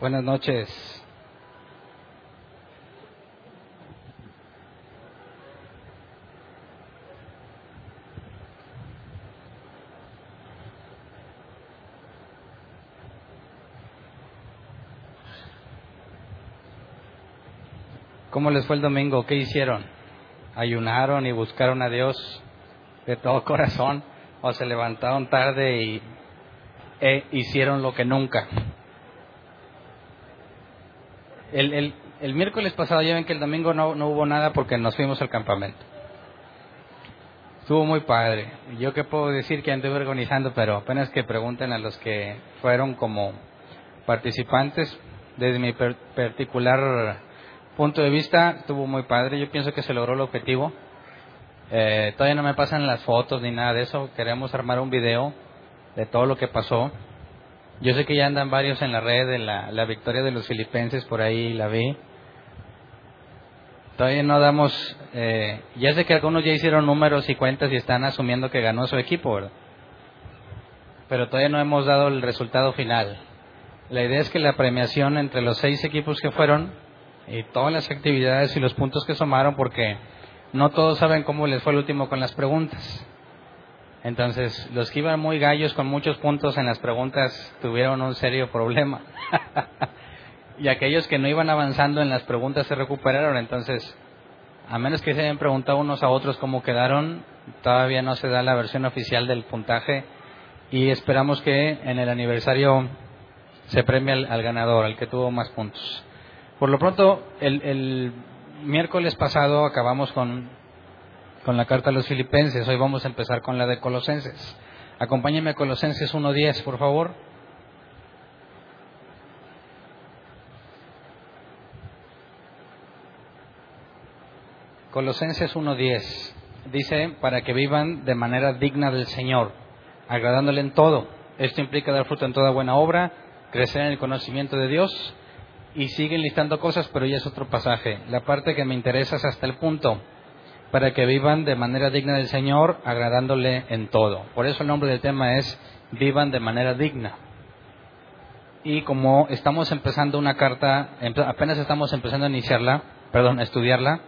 Buenas noches. ¿Cómo les fue el domingo? ¿Qué hicieron? ¿Ayunaron y buscaron a Dios de todo corazón? ¿O se levantaron tarde y e hicieron lo que nunca? El, el, el, miércoles pasado ya ven que el domingo no, no hubo nada porque nos fuimos al campamento. Estuvo muy padre. Yo qué puedo decir que anduve organizando, pero apenas que pregunten a los que fueron como participantes, desde mi particular punto de vista, estuvo muy padre. Yo pienso que se logró el objetivo. Eh, todavía no me pasan las fotos ni nada de eso. Queremos armar un video de todo lo que pasó. Yo sé que ya andan varios en la red de la, la victoria de los filipenses, por ahí la vi. Todavía no damos, eh, ya sé que algunos ya hicieron números y cuentas y están asumiendo que ganó su equipo, ¿verdad? Pero todavía no hemos dado el resultado final. La idea es que la premiación entre los seis equipos que fueron y todas las actividades y los puntos que sumaron, porque no todos saben cómo les fue el último con las preguntas. Entonces, los que iban muy gallos con muchos puntos en las preguntas tuvieron un serio problema. y aquellos que no iban avanzando en las preguntas se recuperaron. Entonces, a menos que se hayan preguntado unos a otros cómo quedaron, todavía no se da la versión oficial del puntaje y esperamos que en el aniversario se premie al, ganador, al que tuvo más puntos. Por lo pronto, el, el miércoles pasado acabamos con con la carta a los filipenses. Hoy vamos a empezar con la de Colosenses. Acompáñenme a Colosenses 1.10, por favor. Colosenses 1.10 dice, para que vivan de manera digna del Señor, agradándole en todo. Esto implica dar fruto en toda buena obra, crecer en el conocimiento de Dios y siguen listando cosas, pero ya es otro pasaje. La parte que me interesa es hasta el punto para que vivan de manera digna del Señor, agradándole en todo. Por eso el nombre del tema es Vivan de manera digna. Y como estamos empezando una carta, apenas estamos empezando a iniciarla, perdón, a estudiarla,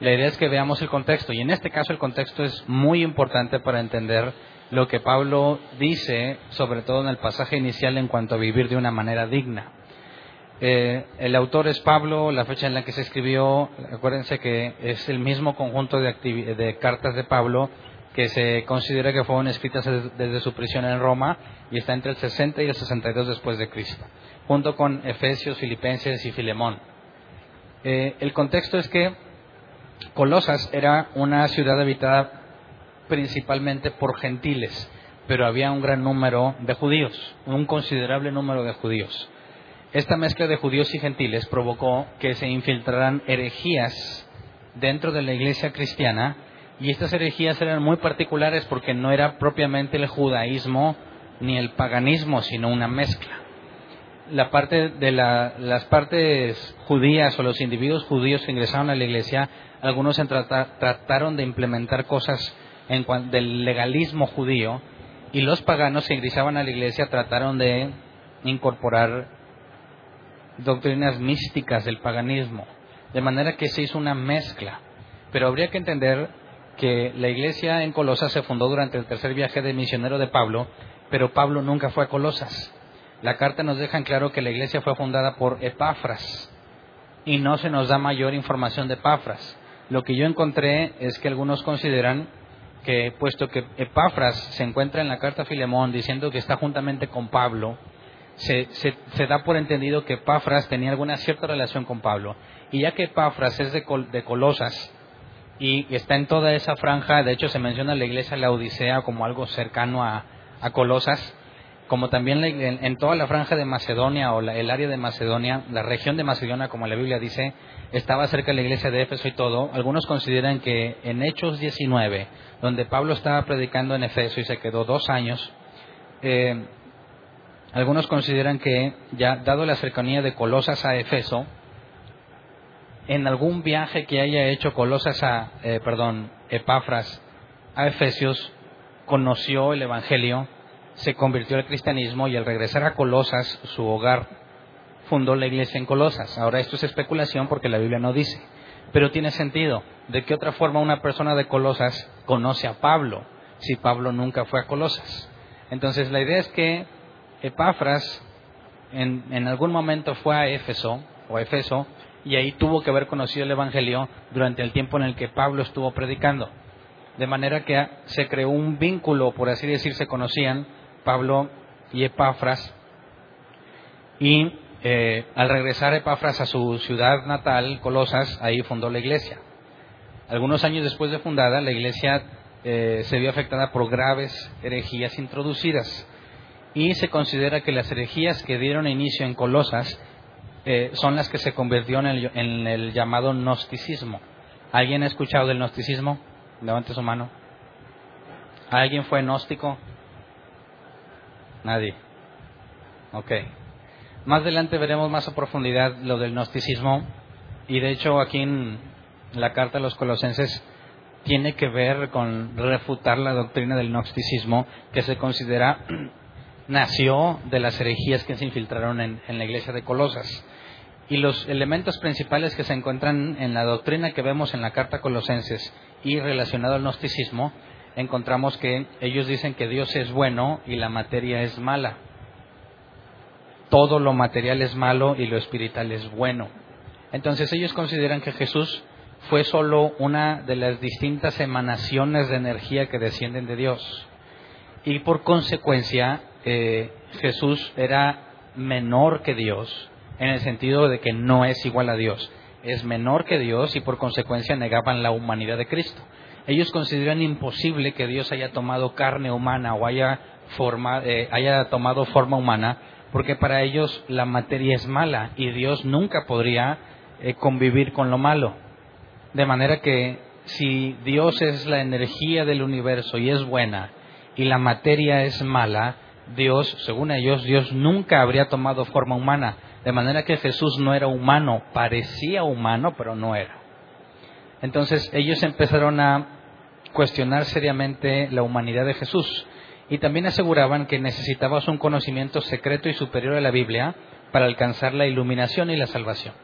la idea es que veamos el contexto. Y en este caso el contexto es muy importante para entender lo que Pablo dice, sobre todo en el pasaje inicial en cuanto a vivir de una manera digna. Eh, el autor es Pablo, la fecha en la que se escribió, acuérdense que es el mismo conjunto de, cartas de Pablo que se considera que fueron escritas desde su prisión en Roma y está entre el 60 y el 62 después de Cristo, junto con Efesios, Filipenses y Filemón. Eh, el contexto es que Colosas era una ciudad habitada principalmente por gentiles, pero había un gran número de judíos, un considerable número de judíos. Esta mezcla de judíos y gentiles provocó que se infiltraran herejías dentro de la iglesia cristiana y estas herejías eran muy particulares porque no era propiamente el judaísmo ni el paganismo, sino una mezcla. La parte de las partes judías o los individuos judíos que ingresaron a la iglesia, algunos trataron de implementar cosas en del legalismo judío y los paganos que ingresaban a la iglesia trataron de incorporar doctrinas místicas del paganismo, de manera que se hizo una mezcla. Pero habría que entender que la iglesia en Colosas se fundó durante el tercer viaje de misionero de Pablo, pero Pablo nunca fue a Colosas. La carta nos deja en claro que la iglesia fue fundada por Epafras y no se nos da mayor información de Epafras. Lo que yo encontré es que algunos consideran que, puesto que Epafras se encuentra en la carta a Filemón diciendo que está juntamente con Pablo, se, se, da por entendido que Pafras tenía alguna cierta relación con Pablo. Y ya que Pafras es de, de Colosas, y está en toda esa franja, de hecho se menciona la iglesia la Odisea como algo cercano a, Colosas, como también en, toda la franja de Macedonia o el área de Macedonia, la región de Macedonia, como la Biblia dice, estaba cerca de la iglesia de Éfeso y todo. Algunos consideran que en Hechos 19, donde Pablo estaba predicando en Éfeso y se quedó dos años, eh, algunos consideran que ya dado la cercanía de Colosas a Éfeso, en algún viaje que haya hecho Colosas a, eh, perdón, Epafras a Efesios, conoció el Evangelio, se convirtió al cristianismo y al regresar a Colosas, su hogar, fundó la iglesia en Colosas. Ahora esto es especulación porque la Biblia no dice, pero tiene sentido. ¿De qué otra forma una persona de Colosas conoce a Pablo si Pablo nunca fue a Colosas? Entonces la idea es que Epafras en, algún momento fue a Éfeso o Efeso y ahí tuvo que haber conocido el Evangelio durante el tiempo en el que Pablo estuvo predicando. De manera que se creó un vínculo, por así decir, se conocían Pablo y Epafras. Y eh, al regresar Epafras a su ciudad natal, Colosas, ahí fundó la iglesia. Algunos años después de fundada, la iglesia eh, se vio afectada por graves herejías introducidas. Y se considera que las herejías que dieron inicio en Colosas eh, son las que se convirtió en el, en el llamado gnosticismo. ¿Alguien ha escuchado del gnosticismo? Levante su mano. ¿Alguien fue gnóstico? Nadie. Ok. Más adelante veremos más a profundidad lo del gnosticismo y de hecho aquí en la carta a los colosenses tiene que ver con refutar la doctrina del gnosticismo que se considera nació de las herejías que se infiltraron en, la iglesia de Colosas. Y los elementos principales que se encuentran en la doctrina que vemos en la carta Colosenses y relacionado al gnosticismo, encontramos que ellos dicen que Dios es bueno y la materia es mala. Todo lo material es malo y lo espiritual es bueno. Entonces ellos consideran que Jesús fue solo una de las distintas emanaciones de energía que descienden de Dios. Y por consecuencia, eh, Jesús era menor que Dios en el sentido de que no es igual a Dios. Es menor que Dios y por consecuencia negaban la humanidad de Cristo. Ellos consideran imposible que Dios haya tomado carne humana o haya, forma, eh, tomado forma humana, porque para ellos la materia es mala y Dios nunca podría eh, convivir con lo malo. De manera que si Dios es la energía del universo y es buena y la materia es mala, Dios, según ellos, Dios nunca habría tomado forma humana. De manera que Jesús no era humano, parecía humano, pero no era. Entonces ellos empezaron a cuestionar seriamente la humanidad de Jesús y también aseguraban que necesitabas un conocimiento secreto y superior a la Biblia para alcanzar la iluminación y la salvación.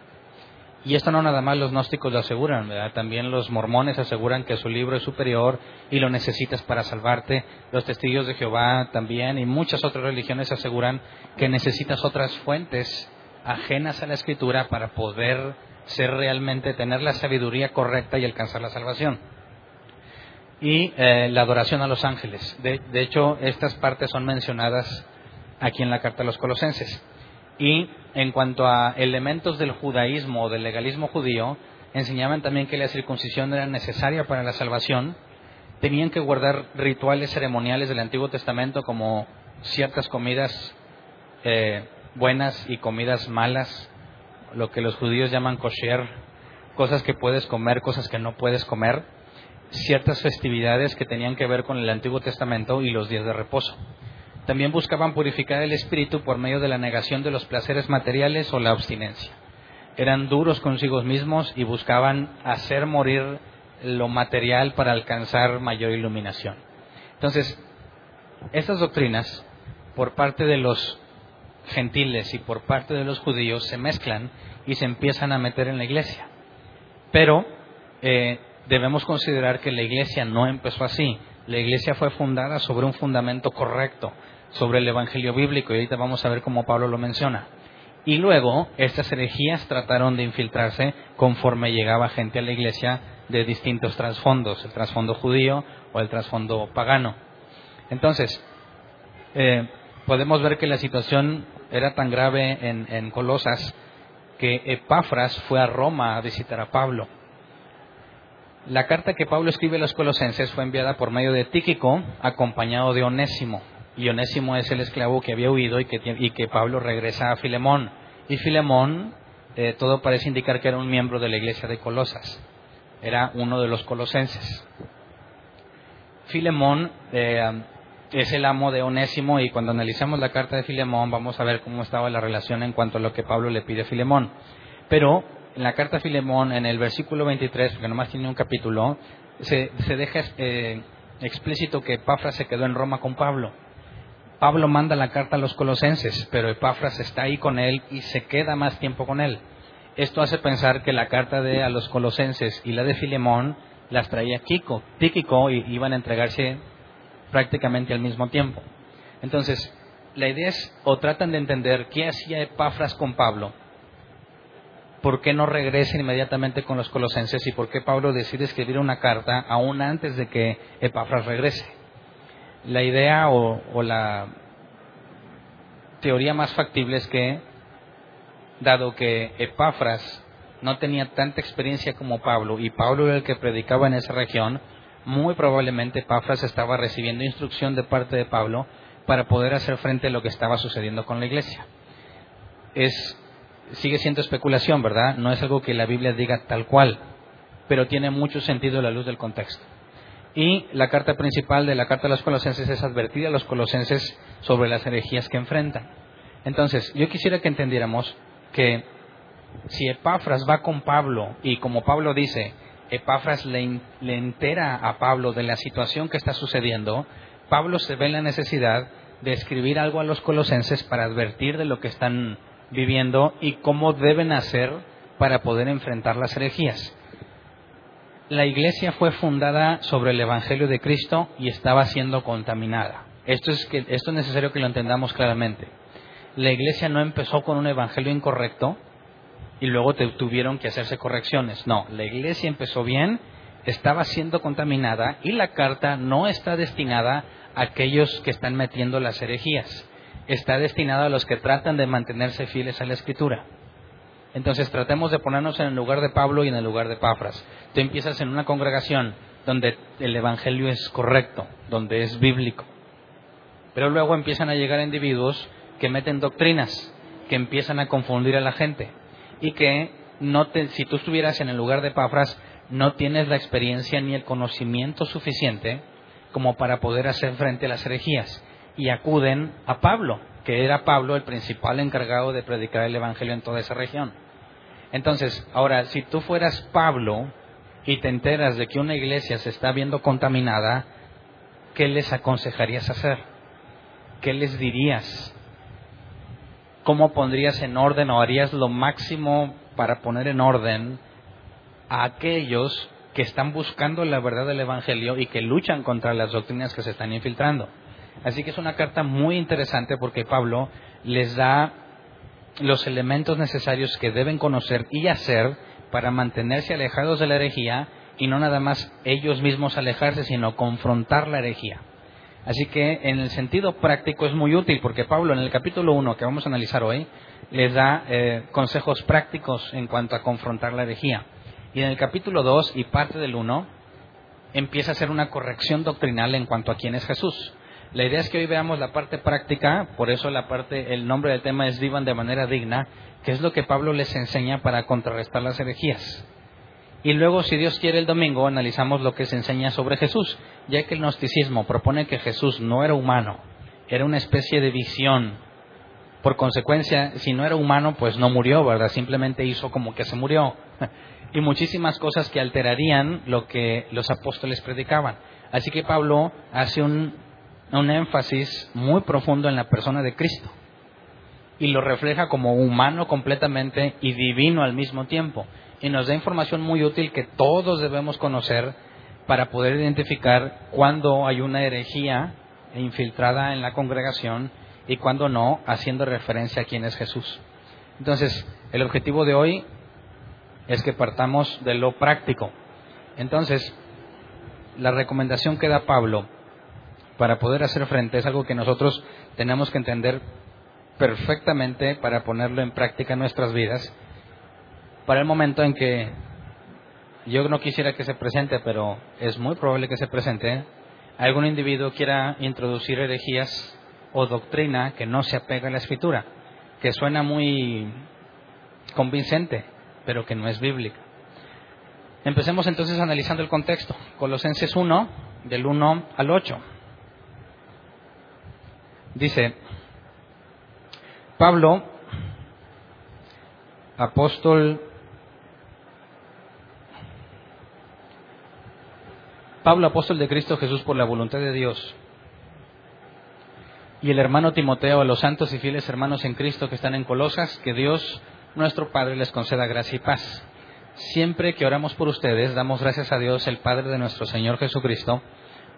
Y esto no nada más los gnósticos lo aseguran, también los mormones aseguran que su libro es superior y lo necesitas para salvarte. Los testigos de Jehová también y muchas otras religiones aseguran que necesitas otras fuentes ajenas a la escritura para poder ser realmente, tener la sabiduría correcta y alcanzar la salvación. Y eh, la adoración a los ángeles. De, de hecho, estas partes son mencionadas aquí en la carta a los colosenses. Y en cuanto a elementos del judaísmo o del legalismo judío, enseñaban también que la circuncisión era necesaria para la salvación. Tenían que guardar rituales ceremoniales del Antiguo Testamento como ciertas comidas eh, buenas y comidas malas, lo que los judíos llaman kosher, cosas que puedes comer, cosas que no puedes comer, ciertas festividades que tenían que ver con el Antiguo Testamento y los días de reposo. También buscaban purificar el espíritu por medio de la negación de los placeres materiales o la abstinencia. Eran duros consigo mismos y buscaban hacer morir lo material para alcanzar mayor iluminación. Entonces, estas doctrinas, por parte de los gentiles y por parte de los judíos se mezclan y se empiezan a meter en la iglesia. Pero eh, debemos considerar que la iglesia no empezó así. La iglesia fue fundada sobre un fundamento correcto, sobre el Evangelio bíblico, y ahorita vamos a ver cómo Pablo lo menciona. Y luego estas herejías trataron de infiltrarse conforme llegaba gente a la iglesia de distintos trasfondos, el trasfondo judío o el trasfondo pagano. Entonces, eh, podemos ver que la situación era tan grave en, Colosas que Epafras fue a Roma a visitar a Pablo. La carta que Pablo escribe a los colosenses fue enviada por medio de Tíquico, acompañado de Onésimo. Y Onésimo es el esclavo que había huido y que, y que Pablo regresa a Filemón. Y Filemón, eh, todo parece indicar que era un miembro de la iglesia de Colosas. Era uno de los colosenses. Filemón eh, es el amo de Onésimo y cuando analicemos la carta de Filemón vamos a ver cómo estaba la relación en cuanto a lo que Pablo le pide a Filemón. Pero en la carta de Filemón, en el versículo 23, porque nomás tiene un capítulo, se, deja eh, explícito que Epafras se quedó en Roma con Pablo. Pablo manda la carta a los colosenses, pero Epafras está ahí con él y se queda más tiempo con él. Esto hace pensar que la carta de a los colosenses y la de Filemón las traía Kiko, Tíquico y iban a entregarse prácticamente al mismo tiempo. Entonces, la idea es, o tratan de entender qué hacía Epafras con Pablo, por qué no regresa inmediatamente con los colosenses y por qué Pablo decide escribir una carta aún antes de que Epafras regrese. La idea o, o la teoría más factible es que, dado que Epafras no tenía tanta experiencia como Pablo y Pablo era el que predicaba en esa región, muy probablemente Pafras estaba recibiendo instrucción de parte de Pablo para poder hacer frente a lo que estaba sucediendo con la iglesia. Es, sigue siendo especulación, ¿verdad? No es algo que la Biblia diga tal cual, pero tiene mucho sentido a la luz del contexto. Y la carta principal de la carta de los colosenses es advertir a los colosenses sobre las herejías que enfrentan. Entonces, yo quisiera que entendiéramos que si Epafras va con Pablo y como Pablo dice, Epafras le, entera a Pablo de la situación que está sucediendo, Pablo se ve en la necesidad de escribir algo a los colosenses para advertir de lo que están viviendo y cómo deben hacer para poder enfrentar las herejías. La iglesia fue fundada sobre el Evangelio de Cristo y estaba siendo contaminada. Esto es, que, esto es necesario que lo entendamos claramente. La iglesia no empezó con un evangelio incorrecto, y luego tuvieron que hacerse correcciones. No, la iglesia empezó bien, estaba siendo contaminada y la carta no está destinada a aquellos que están metiendo las herejías, está destinada a los que tratan de mantenerse fieles a la escritura. Entonces tratemos de ponernos en el lugar de Pablo y en el lugar de Pafras. Tú empiezas en una congregación donde el Evangelio es correcto, donde es bíblico. Pero luego empiezan a llegar individuos que meten doctrinas, que empiezan a confundir a la gente y que no te, si tú estuvieras en el lugar de Pafras, no tienes la experiencia ni el conocimiento suficiente como para poder hacer frente a las herejías. Y acuden a Pablo, que era Pablo el principal encargado de predicar el Evangelio en toda esa región. Entonces, ahora, si tú fueras Pablo y te enteras de que una iglesia se está viendo contaminada, ¿qué les aconsejarías hacer? ¿Qué les dirías? ¿cómo pondrías en orden o harías lo máximo para poner en orden a aquellos que están buscando la verdad del Evangelio y que luchan contra las doctrinas que se están infiltrando? Así que es una carta muy interesante porque Pablo les da los elementos necesarios que deben conocer y hacer para mantenerse alejados de la herejía y no nada más ellos mismos alejarse, sino confrontar la herejía. Así que en el sentido práctico es muy útil porque Pablo en el capítulo 1 que vamos a analizar hoy les da eh, consejos prácticos en cuanto a confrontar la herejía. Y en el capítulo 2 y parte del 1 empieza a hacer una corrección doctrinal en cuanto a quién es Jesús. La idea es que hoy veamos la parte práctica, por eso la parte, el nombre del tema es vivan de manera digna, que es lo que Pablo les enseña para contrarrestar las herejías. Y luego, si Dios quiere, el domingo analizamos lo que se enseña sobre Jesús, ya que el gnosticismo propone que Jesús no era humano, era una especie de visión. Por consecuencia, si no era humano, pues no murió, ¿verdad? Simplemente hizo como que se murió. y muchísimas cosas que alterarían lo que los apóstoles predicaban. Así que Pablo hace un, un énfasis muy profundo en la persona de Cristo y lo refleja como humano completamente y divino al mismo tiempo y nos da información muy útil que todos debemos conocer para poder identificar cuándo hay una herejía infiltrada en la congregación y cuándo no, haciendo referencia a quién es Jesús. Entonces, el objetivo de hoy es que partamos de lo práctico. Entonces, la recomendación que da Pablo para poder hacer frente es algo que nosotros tenemos que entender perfectamente para ponerlo en práctica en nuestras vidas para el momento en que yo no quisiera que se presente, pero es muy probable que se presente, algún individuo quiera introducir herejías o doctrina que no se apega a la escritura, que suena muy convincente, pero que no es bíblica. Empecemos entonces analizando el contexto. Colosenses 1, del 1 al 8. Dice, Pablo, apóstol Pablo, apóstol de Cristo Jesús por la voluntad de Dios, y el hermano Timoteo a los santos y fieles hermanos en Cristo que están en Colosas, que Dios nuestro Padre les conceda gracia y paz. Siempre que oramos por ustedes, damos gracias a Dios, el Padre de nuestro Señor Jesucristo,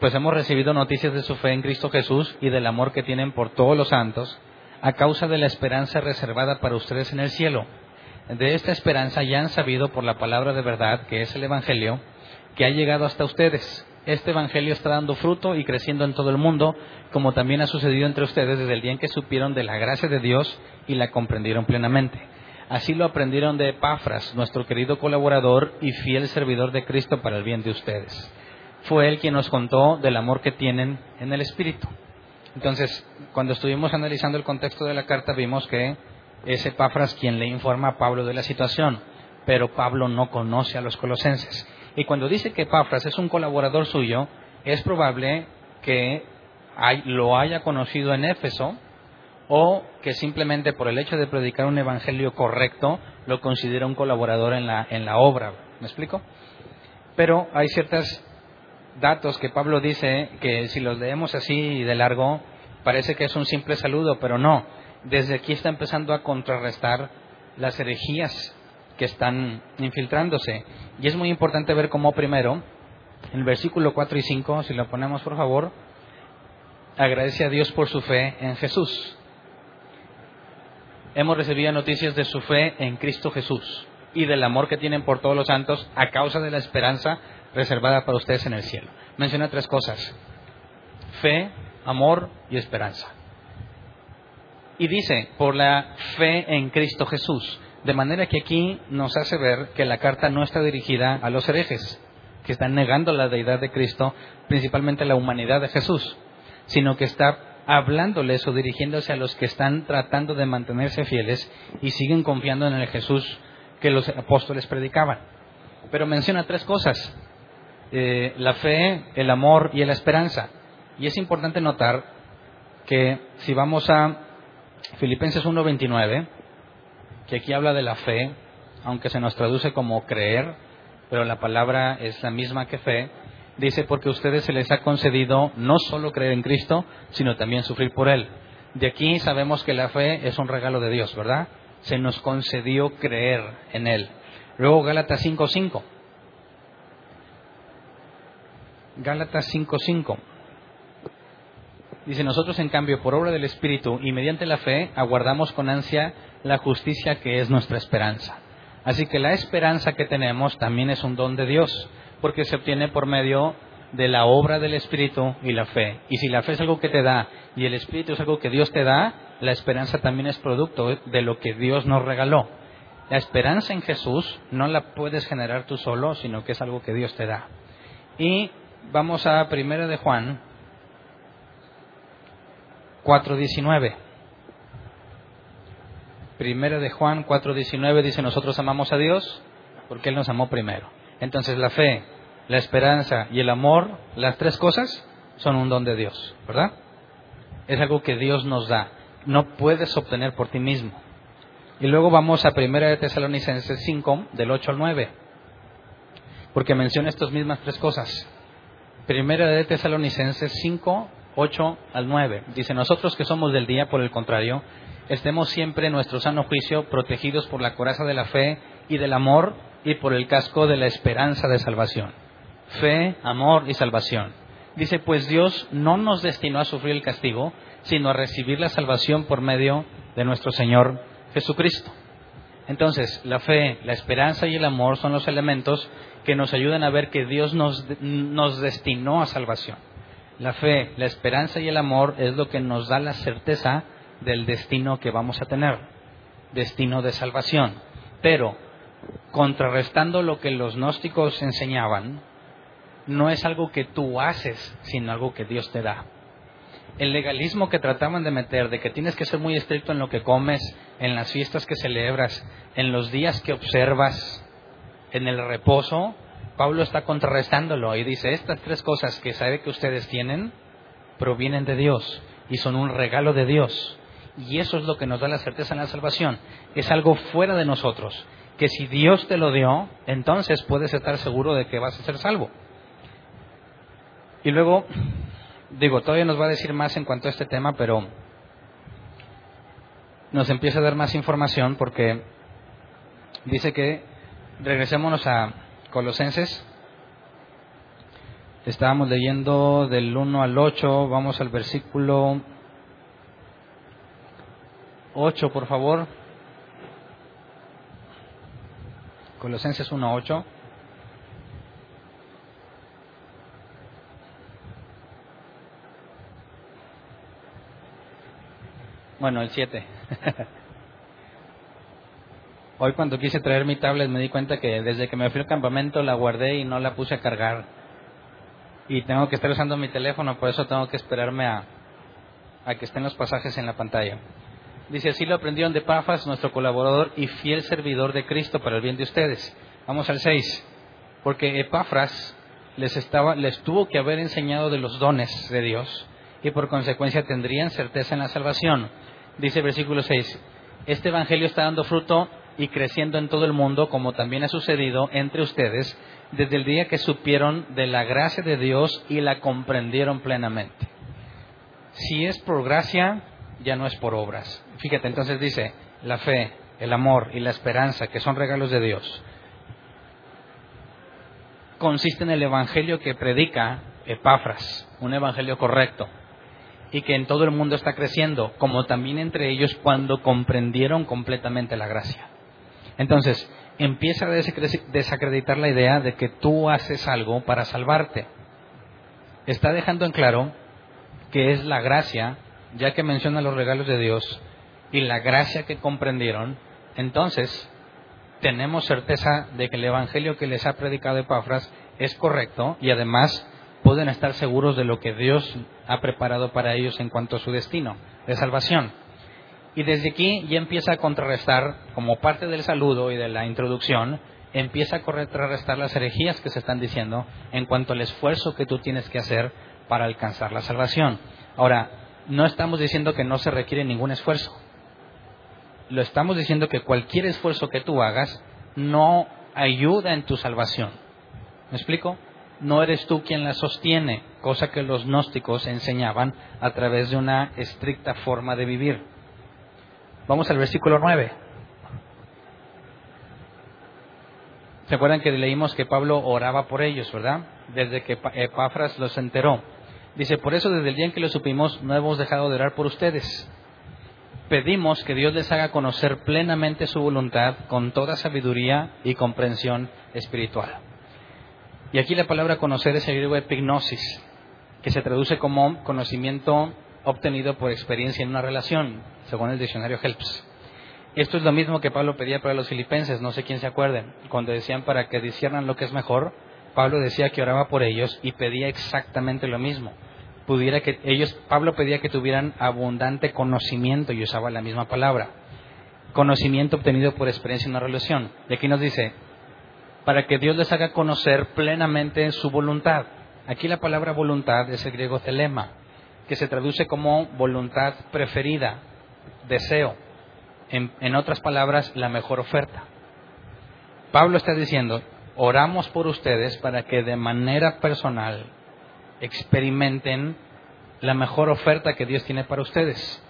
pues hemos recibido noticias de su fe en Cristo Jesús y del amor que tienen por todos los santos, a causa de la esperanza reservada para ustedes en el cielo. De esta esperanza ya han sabido por la palabra de verdad, que es el Evangelio, que ha llegado hasta ustedes. Este Evangelio está dando fruto y creciendo en todo el mundo, como también ha sucedido entre ustedes desde el día en que supieron de la gracia de Dios y la comprendieron plenamente. Así lo aprendieron de Epafras, nuestro querido colaborador y fiel servidor de Cristo para el bien de ustedes. Fue él quien nos contó del amor que tienen en el Espíritu. Entonces, cuando estuvimos analizando el contexto de la carta, vimos que es Epafras quien le informa a Pablo de la situación, pero Pablo no conoce a los colosenses. Y cuando dice que Epafras es un colaborador suyo, es probable que lo haya conocido en Éfeso, o que simplemente por el hecho de predicar un evangelio correcto lo considera un colaborador en la, en la obra. ¿Me explico? Pero hay ciertos datos que Pablo dice que si los leemos así de largo parece que es un simple saludo, pero no. Desde aquí está empezando a contrarrestar las herejías que están infiltrándose. Y es muy importante ver cómo primero, en el versículo 4 y 5, si lo ponemos por favor, agradece a Dios por su fe en Jesús hemos recibido noticias de su fe en Cristo Jesús y del amor que tienen por todos los santos a causa de la esperanza reservada para ustedes en el cielo. Menciona tres cosas. Fe, amor y esperanza. Y dice, por la fe en Cristo Jesús. De manera que aquí nos hace ver que la carta no está dirigida a los herejes, que están negando la deidad de Cristo, principalmente la humanidad de Jesús, sino que está hablándoles o dirigiéndose a los que están tratando de mantenerse fieles y siguen confiando en el Jesús que los apóstoles predicaban. Pero menciona tres cosas, eh, la fe, el amor y la esperanza. Y es importante notar que si vamos a Filipenses 1.29, que aquí habla de la fe, aunque se nos traduce como creer, pero la palabra es la misma que fe, dice, porque a ustedes se les ha concedido no solo creer en Cristo, sino también sufrir por Él. De aquí sabemos que la fe es un regalo de Dios, ¿verdad? Se nos concedió creer en Él. Luego Gálatas 5.5. Gálatas 5.5. Dice, nosotros en cambio, por obra del Espíritu y mediante la fe, aguardamos con ansia la justicia que es nuestra esperanza. Así que la esperanza que tenemos también es un don de Dios porque se obtiene por medio de la obra del Espíritu y la fe. Y si la fe es algo que te da y el Espíritu es algo que Dios te da, la esperanza también es producto de lo que Dios nos regaló. La esperanza en Jesús no la puedes generar tú solo, sino que es algo que Dios te da. Y vamos a Primera de Juan 4.19. Primera de Juan 4.19 dice, nosotros amamos a Dios porque Él nos amó primero. Entonces la fe, la esperanza y el amor, las tres cosas, son un don de Dios, ¿verdad? Es algo que Dios nos da. No puedes obtener por ti mismo. Y luego vamos a 1 de Tesalonicenses 5, del 8 al 9, porque menciona estas mismas tres cosas. 1 de Tesalonicenses 5, 8 al 9. Dice, nosotros que somos del día, por el contrario, estemos siempre en nuestro sano juicio, protegidos por la coraza de la fe y del amor y por el casco de la esperanza de salvación. Fe, amor y salvación. Dice, pues Dios no nos destinó a sufrir el castigo, sino a recibir la salvación por medio de nuestro Señor Jesucristo. Entonces, la fe, la esperanza y el amor son los elementos que nos ayudan a ver que Dios nos, nos destinó a salvación. La fe, la esperanza y el amor es lo que nos da la certeza del destino que vamos a tener, destino de salvación. Pero contrarrestando lo que los gnósticos enseñaban, no es algo que tú haces, sino algo que Dios te da. El legalismo que trataban de meter, de que tienes que ser muy estricto en lo que comes, en las fiestas que celebras, en los días que observas, en el reposo, Pablo está contrarrestándolo y dice, estas tres cosas que sabe que ustedes tienen provienen de Dios y son un regalo de Dios. Y eso es lo que nos da la certeza en la salvación. Es algo fuera de nosotros, que si Dios te lo dio, entonces puedes estar seguro de que vas a ser salvo. Y luego, digo, todavía nos va a decir más en cuanto a este tema, pero nos empieza a dar más información porque dice que regresémonos a Colosenses. Estábamos leyendo del 1 al 8, vamos al versículo 8, por favor. Colosenses 1, 8. Bueno, el 7. Hoy cuando quise traer mi tablet me di cuenta que desde que me fui al campamento la guardé y no la puse a cargar. Y tengo que estar usando mi teléfono, por eso tengo que esperarme a, a que estén los pasajes en la pantalla. Dice, así lo aprendieron de Pafas, nuestro colaborador y fiel servidor de Cristo para el bien de ustedes. Vamos al 6. Porque Epafras les, estaba, les tuvo que haber enseñado de los dones de Dios y por consecuencia tendrían certeza en la salvación dice el versículo 6, este Evangelio está dando fruto y creciendo en todo el mundo, como también ha sucedido entre ustedes, desde el día que supieron de la gracia de Dios y la comprendieron plenamente. Si es por gracia, ya no es por obras. Fíjate, entonces dice, la fe, el amor y la esperanza, que son regalos de Dios, consiste en el Evangelio que predica Epafras, un Evangelio correcto, y que en todo el mundo está creciendo, como también entre ellos cuando comprendieron completamente la gracia. Entonces, empieza a desacreditar la idea de que tú haces algo para salvarte. Está dejando en claro que es la gracia, ya que menciona los regalos de Dios y la gracia que comprendieron, entonces tenemos certeza de que el Evangelio que les ha predicado Epafras es correcto y además pueden estar seguros de lo que Dios ha preparado para ellos en cuanto a su destino de salvación. Y desde aquí ya empieza a contrarrestar, como parte del saludo y de la introducción, empieza a contrarrestar las herejías que se están diciendo en cuanto al esfuerzo que tú tienes que hacer para alcanzar la salvación. Ahora, no estamos diciendo que no se requiere ningún esfuerzo. Lo estamos diciendo que cualquier esfuerzo que tú hagas no ayuda en tu salvación. ¿Me explico? No eres tú quien la sostiene, cosa que los gnósticos enseñaban a través de una estricta forma de vivir. Vamos al versículo 9. ¿Se acuerdan que leímos que Pablo oraba por ellos, verdad? Desde que Epafras los enteró. Dice, por eso desde el día en que lo supimos no hemos dejado de orar por ustedes. Pedimos que Dios les haga conocer plenamente su voluntad con toda sabiduría y comprensión espiritual. Y aquí la palabra conocer es el griego epignosis, que se traduce como conocimiento obtenido por experiencia en una relación, según el diccionario Helps. Esto es lo mismo que Pablo pedía para los filipenses, no sé quién se acuerde, cuando decían para que disciernan lo que es mejor, Pablo decía que oraba por ellos y pedía exactamente lo mismo. Pudiera que ellos, Pablo pedía que tuvieran abundante conocimiento y usaba la misma palabra. Conocimiento obtenido por experiencia en una relación. Y aquí nos dice, para que Dios les haga conocer plenamente su voluntad. Aquí la palabra voluntad es el griego telema, que se traduce como voluntad preferida, deseo. En, otras palabras, la mejor oferta. Pablo está diciendo, oramos por ustedes para que de manera personal experimenten la mejor oferta que Dios tiene para ustedes.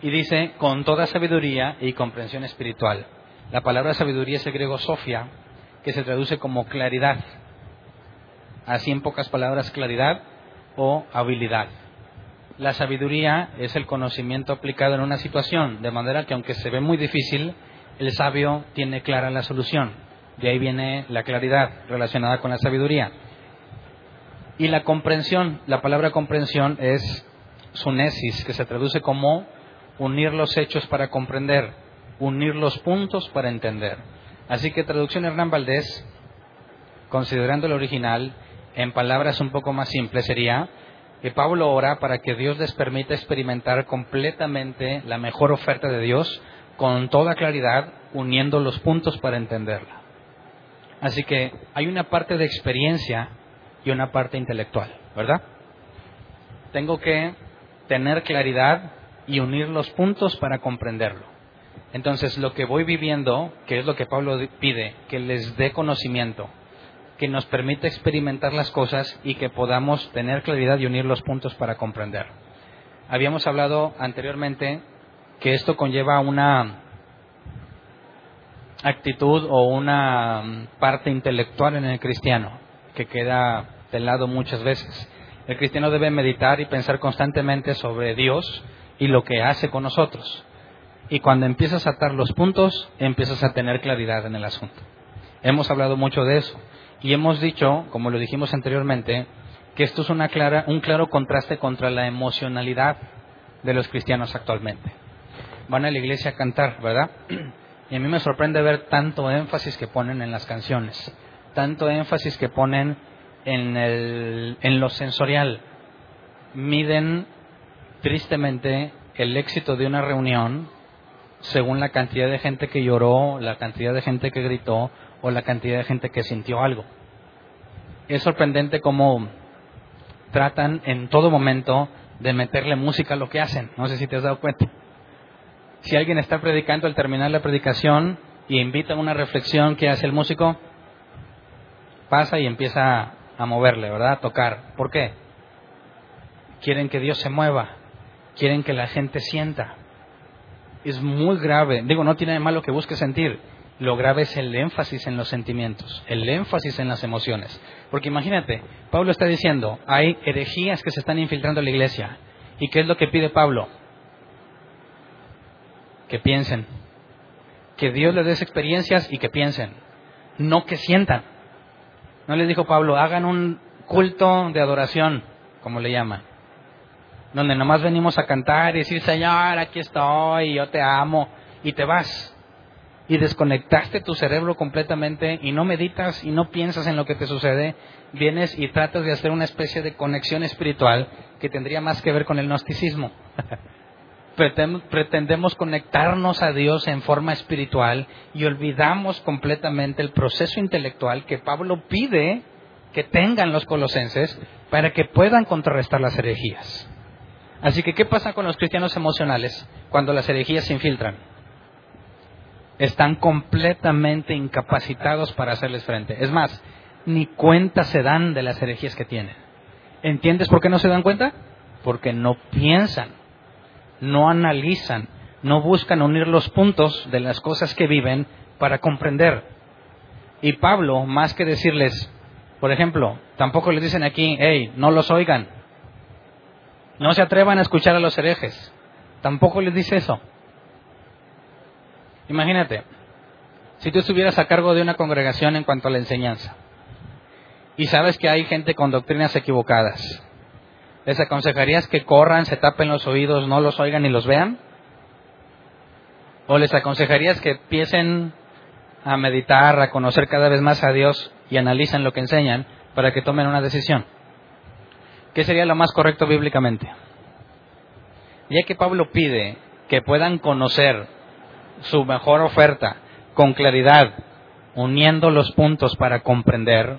Y dice, con toda sabiduría y comprensión espiritual. La palabra sabiduría es el griego sofia, que se traduce como claridad. Así en pocas palabras, claridad o habilidad. La sabiduría es el conocimiento aplicado en una situación, de manera que aunque se ve muy difícil, el sabio tiene clara la solución. De ahí viene la claridad relacionada con la sabiduría. Y la comprensión, la palabra comprensión es sunesis, que se traduce como unir los hechos para comprender, unir los puntos para entender. Así que traducción Hernán Valdés, considerando el original, en palabras un poco más simples sería que Pablo ora para que Dios les permita experimentar completamente la mejor oferta de Dios con toda claridad, uniendo los puntos para entenderla. Así que hay una parte de experiencia y una parte intelectual, ¿verdad? Tengo que tener claridad y unir los puntos para comprenderlo. Entonces, lo que voy viviendo, que es lo que Pablo pide, que les dé conocimiento, que nos permita experimentar las cosas y que podamos tener claridad y unir los puntos para comprender. Habíamos hablado anteriormente que esto conlleva una actitud o una mm, parte intelectual en el cristiano que queda de lado muchas veces. El cristiano debe meditar y pensar constantemente sobre Dios y lo que hace con nosotros. Y cuando empiezas a atar los puntos, empiezas a tener claridad en el asunto. Hemos hablado mucho de eso. Y hemos dicho, como lo dijimos anteriormente, que esto es una clara, un claro contraste contra la emocionalidad de los cristianos actualmente. Van a la iglesia a cantar, ¿verdad? Y a mí me sorprende ver tanto énfasis que ponen en las canciones, tanto énfasis que ponen en, el, en lo sensorial. Miden tristemente el éxito de una reunión según la cantidad de gente que lloró, la cantidad de gente que gritó o la cantidad de gente que sintió algo. Es sorprendente cómo tratan en todo momento de meterle música a lo que hacen. No sé si te has dado cuenta. Si alguien está predicando al terminar la predicación y invita a una reflexión, ¿qué hace el músico? Pasa y empieza a moverle, ¿verdad? A tocar. ¿Por qué? Quieren que Dios se mueva. Quieren que la gente sienta. Es muy grave. Digo, no tiene de malo que busque sentir lo grave es el énfasis en los sentimientos, el énfasis en las emociones. Porque imagínate, Pablo está diciendo, hay herejías que se están infiltrando en la iglesia. ¿Y qué es lo que pide Pablo? Que piensen. Que Dios les dé experiencias y que piensen. No que sientan. No les dijo Pablo, hagan un culto de adoración, como le llaman. Donde nomás venimos a cantar y decir, Señor, aquí estoy, yo te amo, y te vas y desconectaste tu cerebro completamente y no meditas y no piensas en lo que te sucede, vienes y tratas de hacer una especie de conexión espiritual que tendría más que ver con el gnosticismo. Pretendemos conectarnos a Dios en forma espiritual y olvidamos completamente el proceso intelectual que Pablo pide que tengan los colosenses para que puedan contrarrestar las herejías. Así que, ¿qué pasa con los cristianos emocionales cuando las herejías se infiltran? están completamente incapacitados para hacerles frente. Es más, ni cuenta se dan de las herejías que tienen. ¿Entiendes por qué no se dan cuenta? Porque no piensan, no analizan, no buscan unir los puntos de las cosas que viven para comprender. Y Pablo, más que decirles, por ejemplo, tampoco les dicen aquí, hey, no los oigan, no se atrevan a escuchar a los herejes. Tampoco les dice eso. Imagínate, si tú estuvieras a cargo de una congregación en cuanto a la enseñanza y sabes que hay gente con doctrinas equivocadas, ¿les aconsejarías que corran, se tapen los oídos, no los oigan ni los vean? ¿O les aconsejarías que empiecen a meditar, a conocer cada vez más a Dios y analicen lo que enseñan para que tomen una decisión? ¿Qué sería lo más correcto bíblicamente? Ya que Pablo pide que puedan conocer su mejor oferta con claridad, uniendo los puntos para comprender,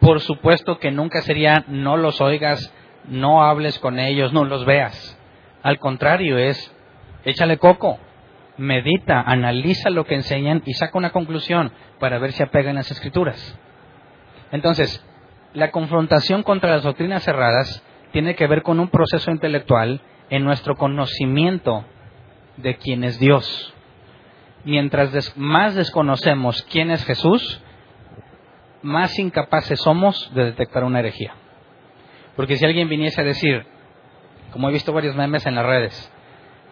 por supuesto que nunca sería no los oigas, no hables con ellos, no los veas. Al contrario, es échale coco, medita, analiza lo que enseñan y saca una conclusión para ver si apegan las escrituras. Entonces, la confrontación contra las doctrinas cerradas tiene que ver con un proceso intelectual en nuestro conocimiento de quién es Dios. Mientras más desconocemos quién es Jesús, más incapaces somos de detectar una herejía. Porque si alguien viniese a decir, como he visto varios memes en las redes,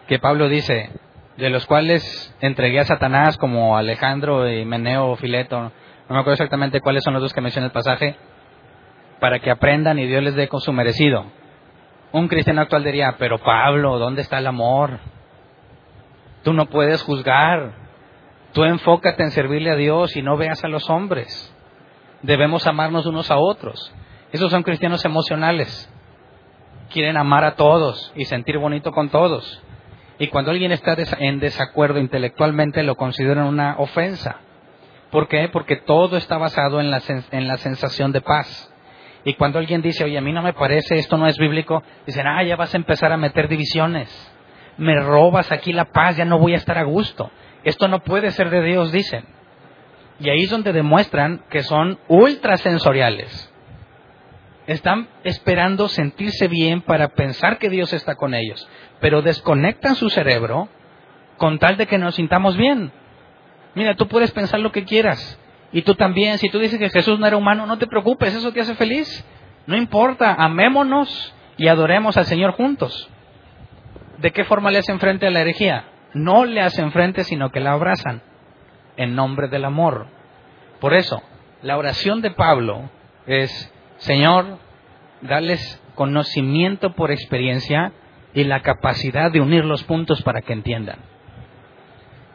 que Pablo dice, de los cuales entregué a Satanás como Alejandro y Meneo o Fileto, no me acuerdo exactamente cuáles son los dos que menciona el pasaje, para que aprendan y Dios les dé con su merecido. Un cristiano actual diría, pero Pablo, ¿dónde está el amor? Tú no puedes juzgar. Tú enfócate en servirle a Dios y no veas a los hombres. Debemos amarnos unos a otros. Esos son cristianos emocionales. Quieren amar a todos y sentir bonito con todos. Y cuando alguien está en desacuerdo intelectualmente lo consideran una ofensa. ¿Por qué? Porque todo está basado en la, en la sensación de paz. Y cuando alguien dice, oye, a mí no me parece, esto no es bíblico, dicen, ah, ya vas a empezar a meter divisiones. Me robas aquí la paz, ya no voy a estar a gusto. Esto no puede ser de Dios, dicen. Y ahí es donde demuestran que son ultrasensoriales. Están esperando sentirse bien para pensar que Dios está con ellos, pero desconectan su cerebro con tal de que nos sintamos bien. Mira, tú puedes pensar lo que quieras. Y tú también, si tú dices que Jesús no era humano, no te preocupes, eso te hace feliz. No importa, amémonos y adoremos al Señor juntos. ¿De qué forma le hacen frente a la herejía? No le hacen frente, sino que la abrazan en nombre del amor. Por eso, la oración de Pablo es, Señor, dales conocimiento por experiencia y la capacidad de unir los puntos para que entiendan.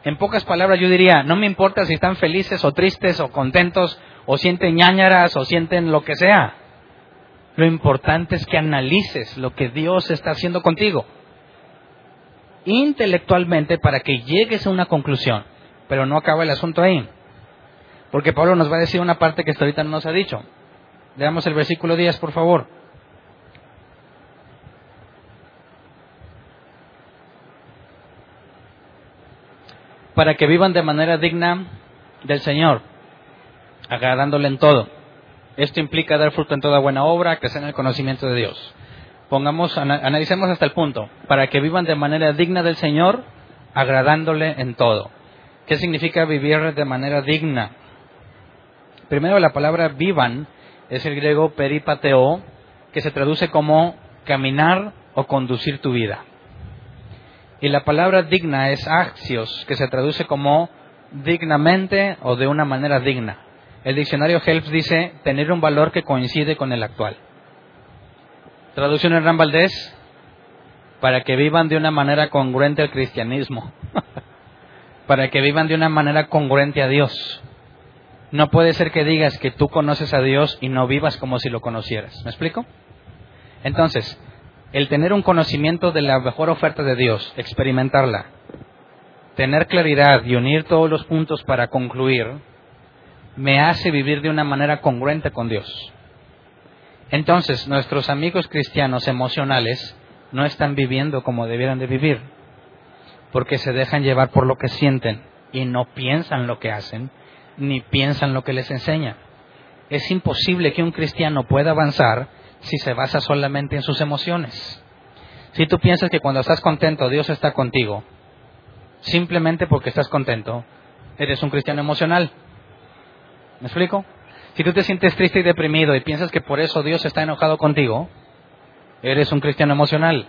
En pocas palabras yo diría, no me importa si están felices o tristes o contentos o sienten ñañaras o sienten lo que sea. Lo importante es que analices lo que Dios está haciendo contigo intelectualmente para que llegues a una conclusión. Pero no acaba el asunto ahí. Porque Pablo nos va a decir una parte que hasta ahorita no nos ha dicho. Veamos el versículo 10, por favor. Para que vivan de manera digna del Señor, agradándole en todo. Esto implica dar fruto en toda buena obra, crecer en el conocimiento de Dios. Pongamos, analicemos hasta el punto. Para que vivan de manera digna del Señor, agradándole en todo. ¿Qué significa vivir de manera digna? Primero, la palabra vivan es el griego peripateo, que se traduce como caminar o conducir tu vida. Y la palabra digna es axios, que se traduce como dignamente o de una manera digna. El diccionario Helps dice tener un valor que coincide con el actual. Traducción en Valdés, para que vivan de una manera congruente al cristianismo, para que vivan de una manera congruente a Dios. No puede ser que digas que tú conoces a Dios y no vivas como si lo conocieras. ¿Me explico? Entonces, el tener un conocimiento de la mejor oferta de Dios, experimentarla, tener claridad y unir todos los puntos para concluir, me hace vivir de una manera congruente con Dios. Entonces, nuestros amigos cristianos emocionales no están viviendo como debieran de vivir, porque se dejan llevar por lo que sienten y no piensan lo que hacen, ni piensan lo que les enseñan. Es imposible que un cristiano pueda avanzar si se basa solamente en sus emociones. Si tú piensas que cuando estás contento Dios está contigo, simplemente porque estás contento, eres un cristiano emocional. ¿Me explico? Si tú te sientes triste y deprimido y piensas que por eso Dios está enojado contigo, eres un cristiano emocional.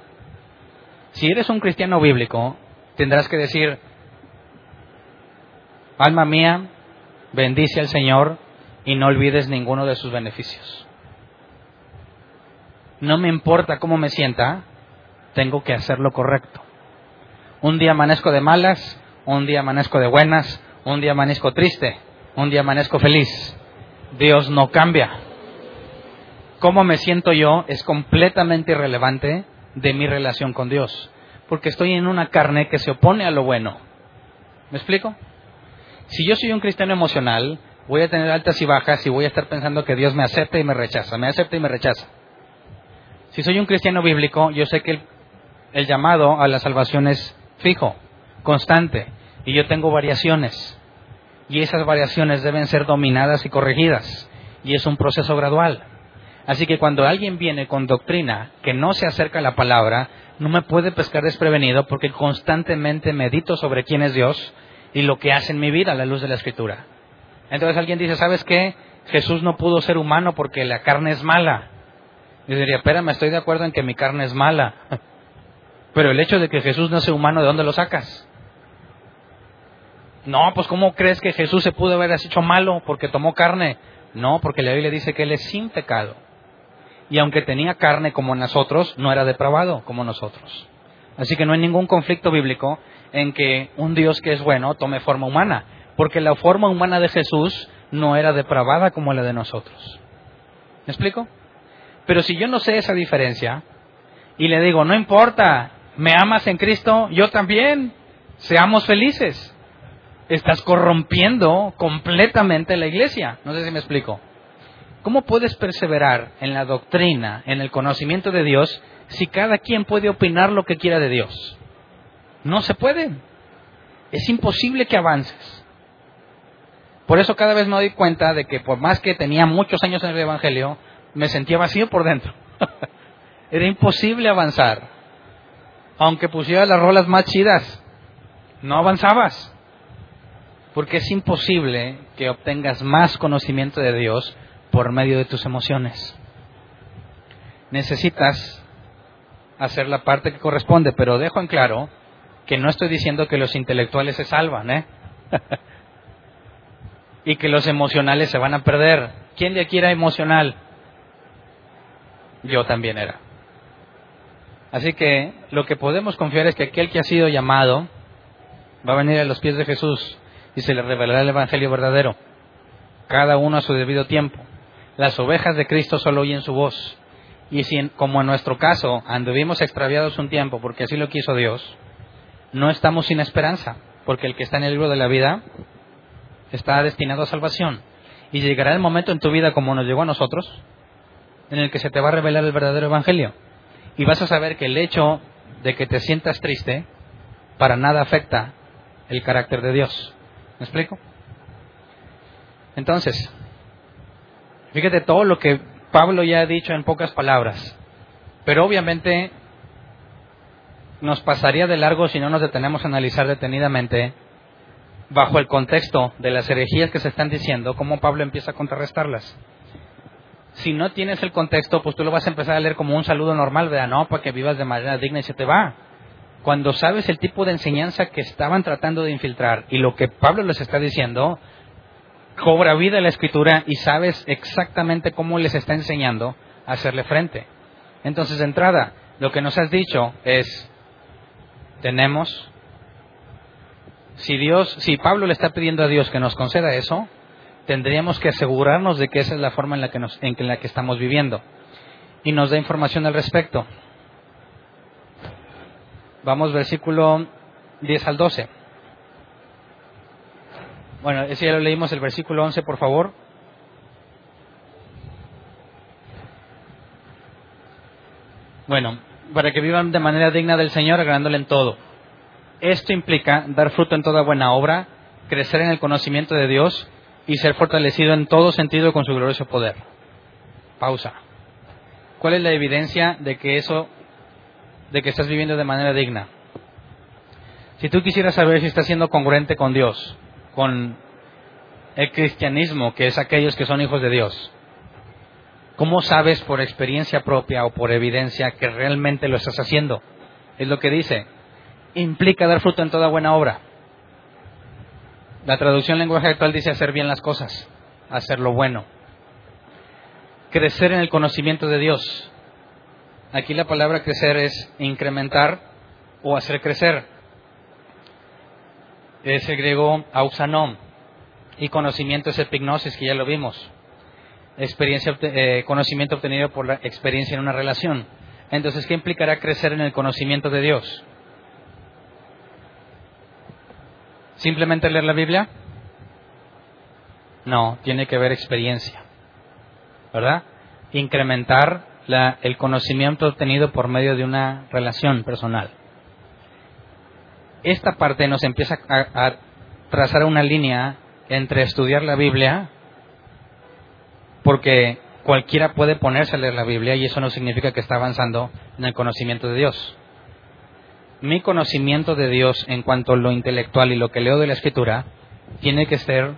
Si eres un cristiano bíblico, tendrás que decir, alma mía, bendice al Señor y no olvides ninguno de sus beneficios. No me importa cómo me sienta, tengo que hacer lo correcto. Un día amanezco de malas, un día amanezco de buenas, un día amanezco triste, un día amanezco feliz. Dios no cambia. Cómo me siento yo es completamente irrelevante de mi relación con Dios, porque estoy en una carne que se opone a lo bueno. ¿Me explico? Si yo soy un cristiano emocional, voy a tener altas y bajas y voy a estar pensando que Dios me acepta y me rechaza, me acepta y me rechaza. Si soy un cristiano bíblico, yo sé que el, llamado a la salvación es fijo, constante, y yo tengo variaciones y esas variaciones deben ser dominadas y corregidas. Y es un proceso gradual. Así que cuando alguien viene con doctrina que no se acerca a la palabra, no me puede pescar desprevenido porque constantemente medito sobre quién es Dios y lo que hace en mi vida a la luz de la escritura. Entonces alguien dice, ¿sabes qué? Jesús no pudo ser humano porque la carne es mala. Yo diría, espérame, estoy de acuerdo en que mi carne es mala. Pero el hecho de que Jesús no sea humano, ¿de dónde lo sacas? No, pues ¿cómo crees que Jesús se pudo haber hecho malo porque tomó carne? No, porque la Biblia dice que Él es sin pecado. Y aunque tenía carne como nosotros, no era depravado como nosotros. Así que no hay ningún conflicto bíblico en que un Dios que es bueno tome forma humana, porque la forma humana de Jesús no era depravada como la de nosotros. ¿Me explico? Pero si yo no sé esa diferencia y le digo, no importa, me amas en Cristo, yo también, seamos felices, estás corrompiendo completamente la iglesia. No sé si me explico. ¿Cómo puedes perseverar en la doctrina, en el conocimiento de Dios, si cada quien puede opinar lo que quiera de Dios? No se puede. Es imposible que avances. Por eso cada vez me doy cuenta de que por más que tenía muchos años en el Evangelio, me sentía vacío por dentro. Era imposible avanzar. Aunque pusiera las rolas más chidas, no avanzabas. Porque es imposible que obtengas más conocimiento de Dios por medio de tus emociones. Necesitas hacer la parte que corresponde, pero dejo en claro que no estoy diciendo que los intelectuales se salvan, ¿eh? y que los emocionales se van a perder. ¿Quién de aquí era emocional? Yo también era. Así que lo que podemos confiar es que aquel que ha sido llamado va a venir a los pies de Jesús y se le revelará el Evangelio verdadero, cada uno a su debido tiempo. Las ovejas de Cristo solo oyen su voz. Y si, como en nuestro caso, anduvimos extraviados un tiempo porque así lo quiso Dios, no estamos sin esperanza, porque el que está en el libro de la vida está destinado a salvación. Y llegará el momento en tu vida, como nos llegó a nosotros, en el que se te va a revelar el verdadero Evangelio. Y vas a saber que el hecho de que te sientas triste para nada afecta el carácter de Dios. ¿Me explico? Entonces, fíjate todo lo que Pablo ya ha dicho en pocas palabras, pero obviamente nos pasaría de largo si no nos detenemos a analizar detenidamente bajo el contexto de las herejías que se están diciendo, cómo Pablo empieza a contrarrestarlas. Si no tienes el contexto, pues tú lo vas a empezar a leer como un saludo normal, ¿verdad? No, para que vivas de manera digna y se te va cuando sabes el tipo de enseñanza que estaban tratando de infiltrar y lo que Pablo les está diciendo, cobra vida la escritura y sabes exactamente cómo les está enseñando a hacerle frente. Entonces, de entrada, lo que nos has dicho es, tenemos, si Dios, si Pablo le está pidiendo a Dios que nos conceda eso, tendríamos que asegurarnos de que esa es la forma en la que, nos, en la que estamos viviendo. Y nos da información al respecto. Vamos versículo 10 al 12. Bueno, ese ya lo leímos, el versículo 11, por favor. Bueno, para que vivan de manera digna del Señor, agradándole en todo. Esto implica dar fruto en toda buena obra, crecer en el conocimiento de Dios y ser fortalecido en todo sentido con su glorioso poder. Pausa. ¿Cuál es la evidencia de que eso de que estás viviendo de manera digna. Si tú quisieras saber si estás siendo congruente con Dios, con el cristianismo, que es aquellos que son hijos de Dios, ¿cómo sabes por experiencia propia o por evidencia que realmente lo estás haciendo? Es lo que dice. Implica dar fruto en toda buena obra. La traducción lenguaje actual dice hacer bien las cosas, hacer lo bueno. Crecer en el conocimiento de Dios, Aquí la palabra crecer es incrementar o hacer crecer. Es el griego ausanom y conocimiento es epignosis, que ya lo vimos. Experiencia, eh, conocimiento obtenido por la experiencia en una relación. Entonces, ¿qué implicará crecer en el conocimiento de Dios? ¿Simplemente leer la Biblia? No, tiene que haber experiencia. ¿Verdad? Incrementar el conocimiento obtenido por medio de una relación personal. Esta parte nos empieza a, a trazar una línea entre estudiar la Biblia, porque cualquiera puede ponerse a leer la Biblia y eso no significa que está avanzando en el conocimiento de Dios. Mi conocimiento de Dios en cuanto a lo intelectual y lo que leo de la Escritura tiene que ser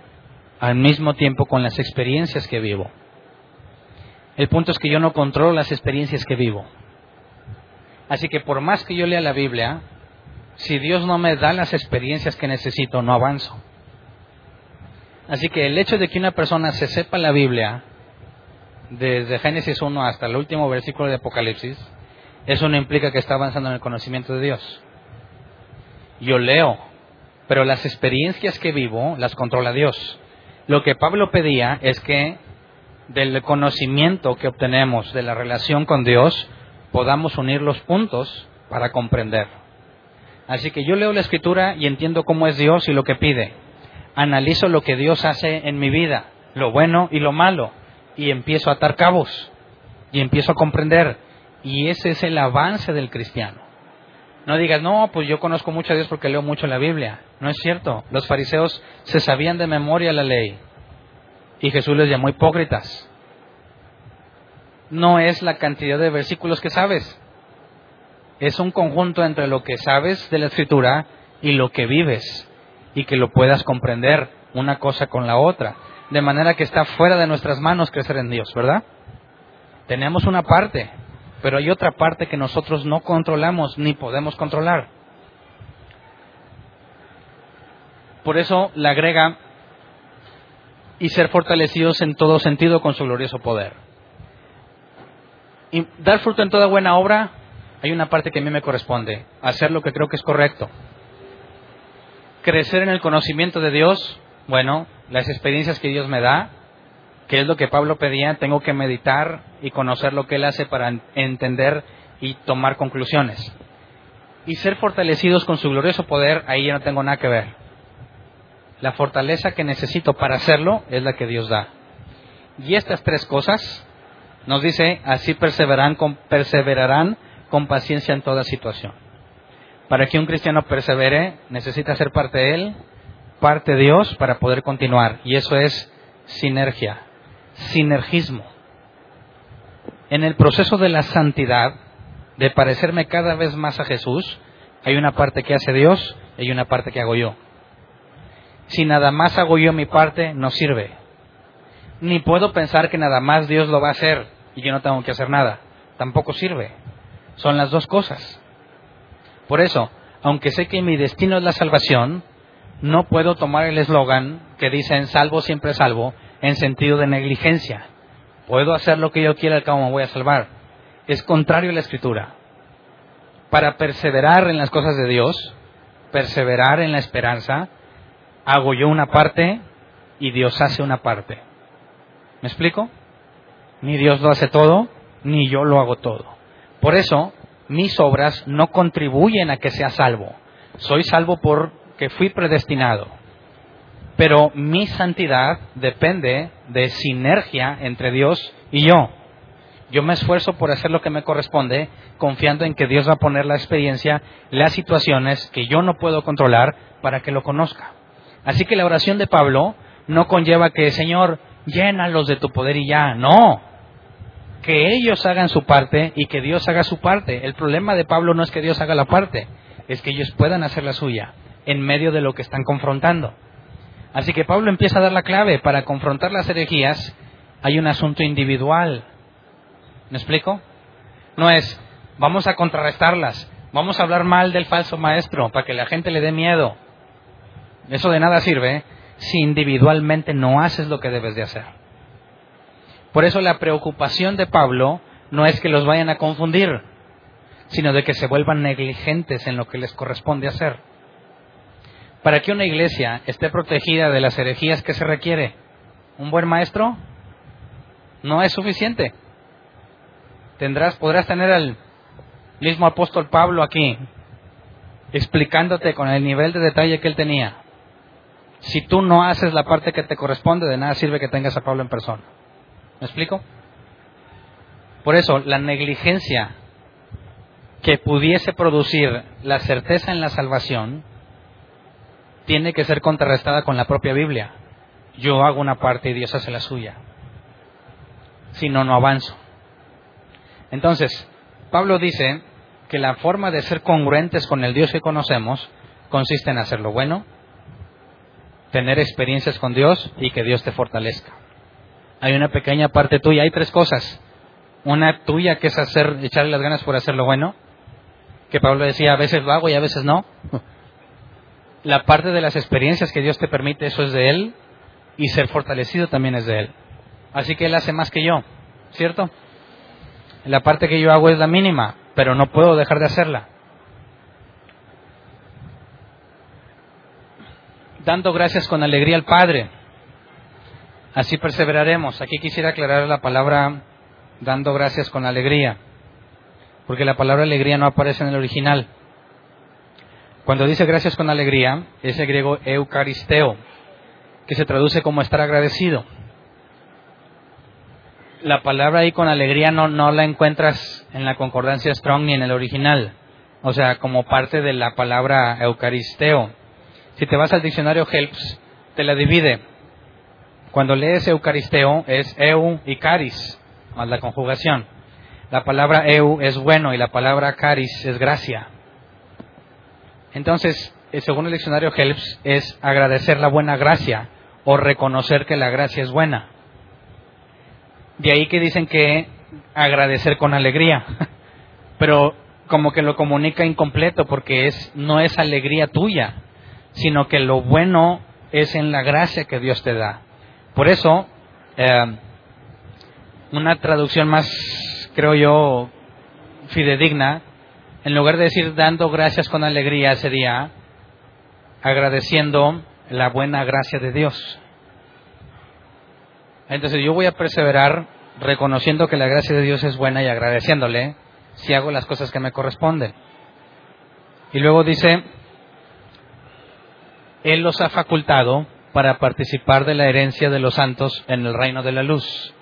al mismo tiempo con las experiencias que vivo. El punto es que yo no controlo las experiencias que vivo. Así que por más que yo lea la Biblia, si Dios no me da las experiencias que necesito, no avanzo. Así que el hecho de que una persona se sepa la Biblia, desde Génesis 1 hasta el último versículo de Apocalipsis, Eso no implica que está avanzando en el conocimiento de Dios. Yo leo, pero las experiencias que vivo las controla Dios. Lo que Pablo pedía es que del conocimiento que obtenemos de la relación con Dios podamos unir los puntos para comprender. Así que yo leo la escritura y entiendo cómo es Dios y lo que pide. Analizo lo que Dios hace en mi vida, lo bueno y lo malo, y empiezo a atar cabos y empiezo a comprender. Y ese es el avance del cristiano. No digas, no, pues yo conozco mucho a Dios porque leo mucho la Biblia. No es cierto. Los fariseos se sabían de memoria la ley. Y Jesús les llamó hipócritas. No es la cantidad de versículos que sabes. Es un conjunto entre lo que sabes de la escritura y lo que vives. Y que lo puedas comprender una cosa con la otra. De manera que está fuera de nuestras manos crecer en Dios, ¿verdad? Tenemos una parte, pero hay otra parte que nosotros no controlamos ni podemos controlar. Por eso la agrega y ser fortalecidos en todo sentido con su glorioso poder. Y dar fruto en toda buena obra, hay una parte que a mí me corresponde, hacer lo que creo que es correcto. Crecer en el conocimiento de Dios, bueno, las experiencias que Dios me da, que es lo que Pablo pedía, tengo que meditar y conocer lo que Él hace para entender y tomar conclusiones. Y ser fortalecidos con su glorioso poder, ahí ya no tengo nada que ver. La fortaleza que necesito para hacerlo es la que Dios da. Y estas tres cosas, nos dice, así perseverarán con, perseverarán con paciencia en toda situación. Para que un cristiano persevere, necesita ser parte de Él, parte de Dios, para poder continuar. Y eso es sinergia, sinergismo. En el proceso de la santidad, de parecerme cada vez más a Jesús, hay una parte que hace Dios y hay una parte que hago yo. Si nada más hago yo mi parte, no sirve. Ni puedo pensar que nada más Dios lo va a hacer y yo no tengo que hacer nada. Tampoco sirve. Son las dos cosas. Por eso, aunque sé que mi destino es la salvación, no puedo tomar el eslogan que dice en salvo siempre salvo en sentido de negligencia. Puedo hacer lo que yo quiera, al cabo me voy a salvar. Es contrario a la escritura. Para perseverar en las cosas de Dios, perseverar en la esperanza, hago yo una parte y Dios hace una parte. ¿Me explico? Ni Dios lo hace todo, ni yo lo hago todo. Por eso, mis obras no contribuyen a que sea salvo. Soy salvo porque fui predestinado. Pero mi santidad depende de sinergia entre Dios y yo. Yo me esfuerzo por hacer lo que me corresponde, confiando en que Dios va a poner la experiencia, las situaciones que yo no puedo controlar para que lo conozca. Así que la oración de Pablo no conlleva que, Señor, llénalos de tu poder y ya. No. Que ellos hagan su parte y que Dios haga su parte. El problema de Pablo no es que Dios haga la parte, es que ellos puedan hacer la suya en medio de lo que están confrontando. Así que Pablo empieza a dar la clave. Para confrontar las herejías hay un asunto individual. ¿Me explico? No es, vamos a contrarrestarlas, vamos a hablar mal del falso maestro para que la gente le dé miedo. Eso de nada sirve si individualmente no haces lo que debes de hacer. Por eso la preocupación de Pablo no es que los vayan a confundir, sino de que se vuelvan negligentes en lo que les corresponde hacer. Para que una iglesia esté protegida de las herejías que se requiere, un buen maestro no es suficiente. Tendrás, podrás tener al mismo apóstol Pablo aquí, explicándote con el nivel de detalle que él tenía. Si tú no haces la parte que te corresponde, de nada sirve que tengas a Pablo en persona. ¿Me explico? Por eso, la negligencia que pudiese producir la certeza en la salvación tiene que ser contrarrestada con la propia Biblia. Yo hago una parte y Dios hace la suya. Si no, no avanzo. Entonces, Pablo dice que la forma de ser congruentes con el Dios que conocemos consiste en hacer lo bueno, tener experiencias con Dios y que Dios te fortalezca. Hay una pequeña parte tuya, hay tres cosas. Una tuya que es hacer, echarle las ganas por hacer lo bueno, que Pablo decía, a veces lo hago y a veces no. La parte de las experiencias que Dios te permite, eso es de Él, y ser fortalecido también es de Él. Así que Él hace más que yo, ¿cierto? La parte que yo hago es la mínima, pero no puedo dejar de hacerla. Dando gracias con alegría al Padre. Así perseveraremos. Aquí quisiera aclarar la palabra dando gracias con alegría, porque la palabra alegría no aparece en el original. Cuando dice gracias con alegría, es el griego eucaristeo, que se traduce como estar agradecido. La palabra ahí con alegría no, no la encuentras en la concordancia Strong ni en el original, o sea, como parte de la palabra eucaristeo. Si te vas al diccionario Helps, te la divide. Cuando lees eucaristeo es eu y caris, más la conjugación. La palabra eu es bueno y la palabra caris es gracia. Entonces, eh, según el diccionario Helps, es agradecer la buena gracia o reconocer que la gracia es buena. De ahí que dicen que agradecer con alegría, pero como que lo comunica incompleto porque es no es alegría tuya, sino que lo bueno es en la gracia que Dios te da. Por eso, eh, una traducción más, creo yo, fidedigna en lugar de decir dando gracias con alegría, sería agradeciendo la buena gracia de Dios. Entonces yo voy a perseverar reconociendo que la gracia de Dios es buena y agradeciéndole si hago las cosas que me corresponden. Y luego dice, Él los ha facultado para participar de la herencia de los santos en el reino de la luz.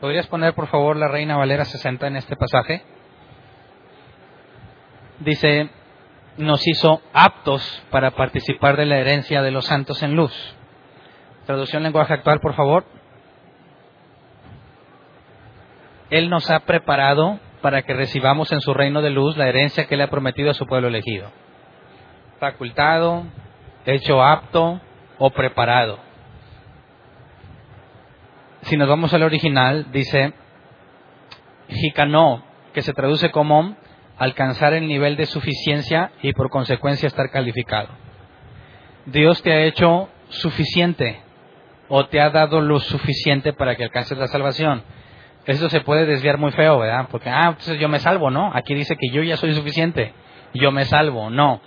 ¿Podrías poner por favor la Reina Valera 60 en este pasaje? Dice, nos hizo aptos para participar de la herencia de los santos en luz. Traducción lenguaje actual, por favor. Él nos ha preparado para que recibamos en su reino de luz la herencia que le ha prometido a su pueblo elegido. Facultado, hecho apto o preparado. Si nos vamos al original, dice Jicano, que se traduce como alcanzar el nivel de suficiencia y por consecuencia estar calificado. Dios te ha hecho suficiente o te ha dado lo suficiente para que alcances la salvación. Eso se puede desviar muy feo, ¿verdad? Porque, ah, entonces yo me salvo, ¿no? Aquí dice que yo ya soy suficiente, yo me salvo, no.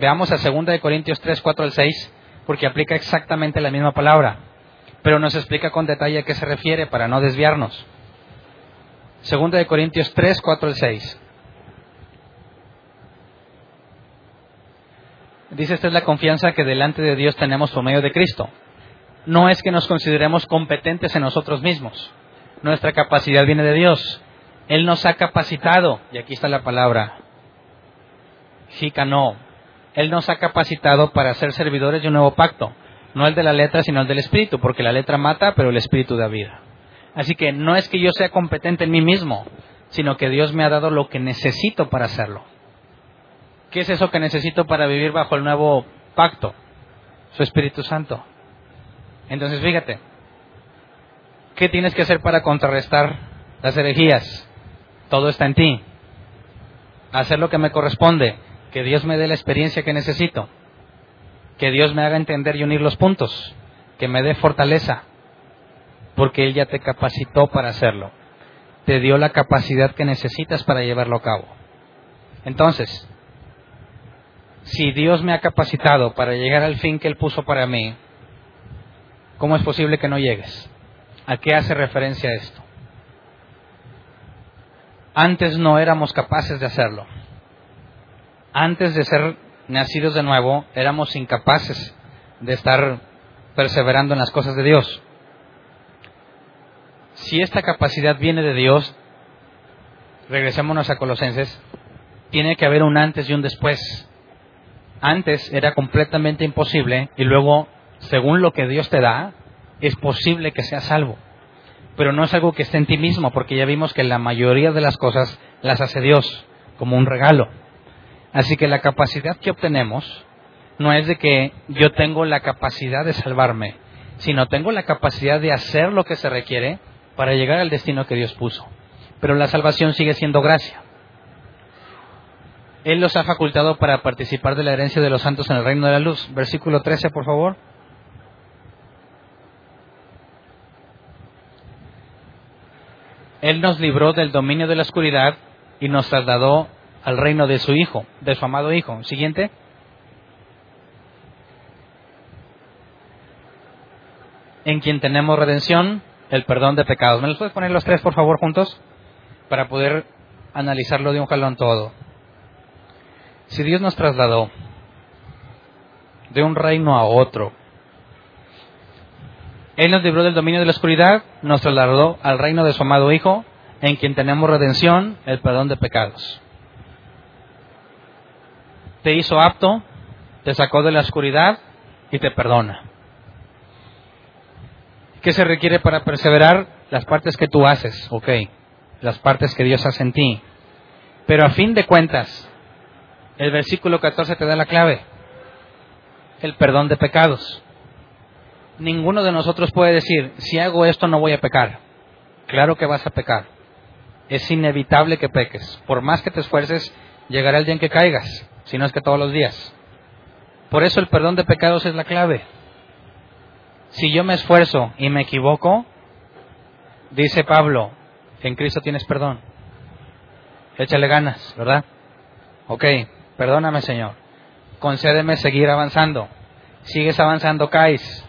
veamos a 2 Corintios 3, 4 al 6, porque aplica exactamente la misma palabra, pero nos explica con detalle a qué se refiere para no desviarnos. 2 Corintios 3, 4 al 6. Dice, esta es la confianza que delante de Dios tenemos por medio de Cristo. No es que nos consideremos competentes en nosotros mismos. Nuestra capacidad viene de Dios. Él nos ha capacitado, y aquí está la palabra, no. Él nos ha capacitado para ser servidores de un nuevo pacto. No el de la letra, sino el del espíritu, porque la letra mata, pero el espíritu da vida. Así que no es que yo sea competente en mí mismo, sino que Dios me ha dado lo que necesito para hacerlo. ¿Qué es eso que necesito para vivir bajo el nuevo pacto? Su Espíritu Santo. Entonces, fíjate, ¿qué tienes que hacer para contrarrestar las herejías? Todo está en ti. Hacer lo que me corresponde, que Dios me dé la experiencia que necesito, que Dios me haga entender y unir los puntos, que me dé fortaleza, porque Él ya te capacitó para hacerlo. Te dio la capacidad que necesitas para llevarlo a cabo. Entonces, si Dios me ha capacitado para llegar al fin que Él puso para mí, ¿cómo es posible que no llegues? ¿A qué hace referencia esto? Antes no éramos capaces de hacerlo. Antes de ser nacidos de nuevo, éramos incapaces de estar perseverando en las cosas de Dios. Si esta capacidad viene de Dios, regresémonos a Colosenses, tiene que haber un antes y un después antes era completamente imposible y luego, según lo que Dios te da, es posible que seas salvo. Pero no es algo que esté en ti mismo, porque ya vimos que la mayoría de las cosas las hace Dios como un regalo. Así que la capacidad que obtenemos no es de que yo tengo la capacidad de salvarme, sino tengo la capacidad de hacer lo que se requiere para llegar al destino que Dios puso. Pero la salvación sigue siendo gracia. Él los ha facultado para participar de la herencia de los santos en el reino de la luz. Versículo 13, por favor. Él nos libró del dominio de la oscuridad y nos trasladó al reino de su Hijo, de su amado Hijo. Siguiente. En quien tenemos redención, el perdón de pecados. ¿Me los puedes poner los tres, por favor, juntos? Para poder analizarlo de un jalón todo. Si Dios nos trasladó de un reino a otro, Él nos libró del dominio de la oscuridad, nos trasladó al reino de su amado Hijo, en quien tenemos redención, el perdón de pecados. Te hizo apto, te sacó de la oscuridad y te perdona. ¿Qué se requiere para perseverar? Las partes que tú haces, ok, las partes que Dios hace en ti. Pero a fin de cuentas, el versículo 14 te da la clave, el perdón de pecados. Ninguno de nosotros puede decir, si hago esto no voy a pecar. Claro que vas a pecar. Es inevitable que peques. Por más que te esfuerces, llegará el día en que caigas, si no es que todos los días. Por eso el perdón de pecados es la clave. Si yo me esfuerzo y me equivoco, dice Pablo, en Cristo tienes perdón. Échale ganas, ¿verdad? Ok, perdóname Señor. Concédeme seguir avanzando. Sigues avanzando, caes.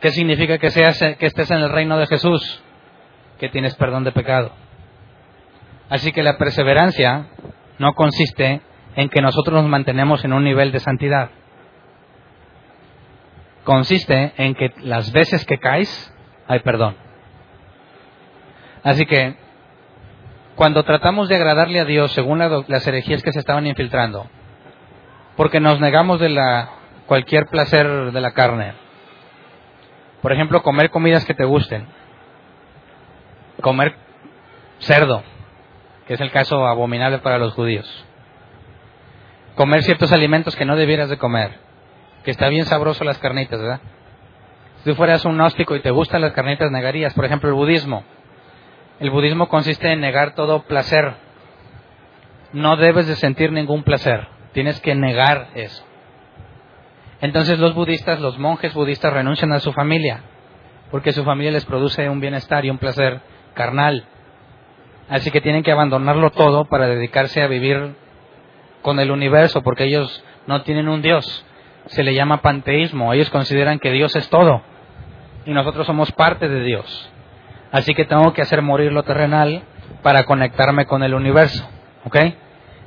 ¿Qué significa que, seas, que estés en el reino de Jesús? Que tienes perdón de pecado. Así que la perseverancia no consiste en que nosotros nos mantenemos en un nivel de santidad. Consiste en que las veces que caes hay perdón. Así que cuando tratamos de agradarle a Dios según las herejías que se estaban infiltrando, porque nos negamos de la, cualquier placer de la carne. Por ejemplo, comer comidas que te gusten. Comer cerdo, que es el caso abominable para los judíos. Comer ciertos alimentos que no debieras de comer, que está bien sabroso las carnitas, ¿verdad? Si tú fueras un gnóstico y te gustan las carnitas, negarías. Por ejemplo, el budismo el budismo consiste en negar todo placer. No debes de sentir ningún placer. Tienes que negar eso. Entonces los budistas, los monjes budistas renuncian a su familia, porque su familia les produce un bienestar y un placer carnal. Así que tienen que abandonarlo todo para dedicarse a vivir con el universo, porque ellos no tienen un Dios. Se le llama panteísmo. Ellos consideran que Dios es todo y nosotros somos parte de Dios. Así que tengo que hacer morir lo terrenal para conectarme con el universo. ¿Ok?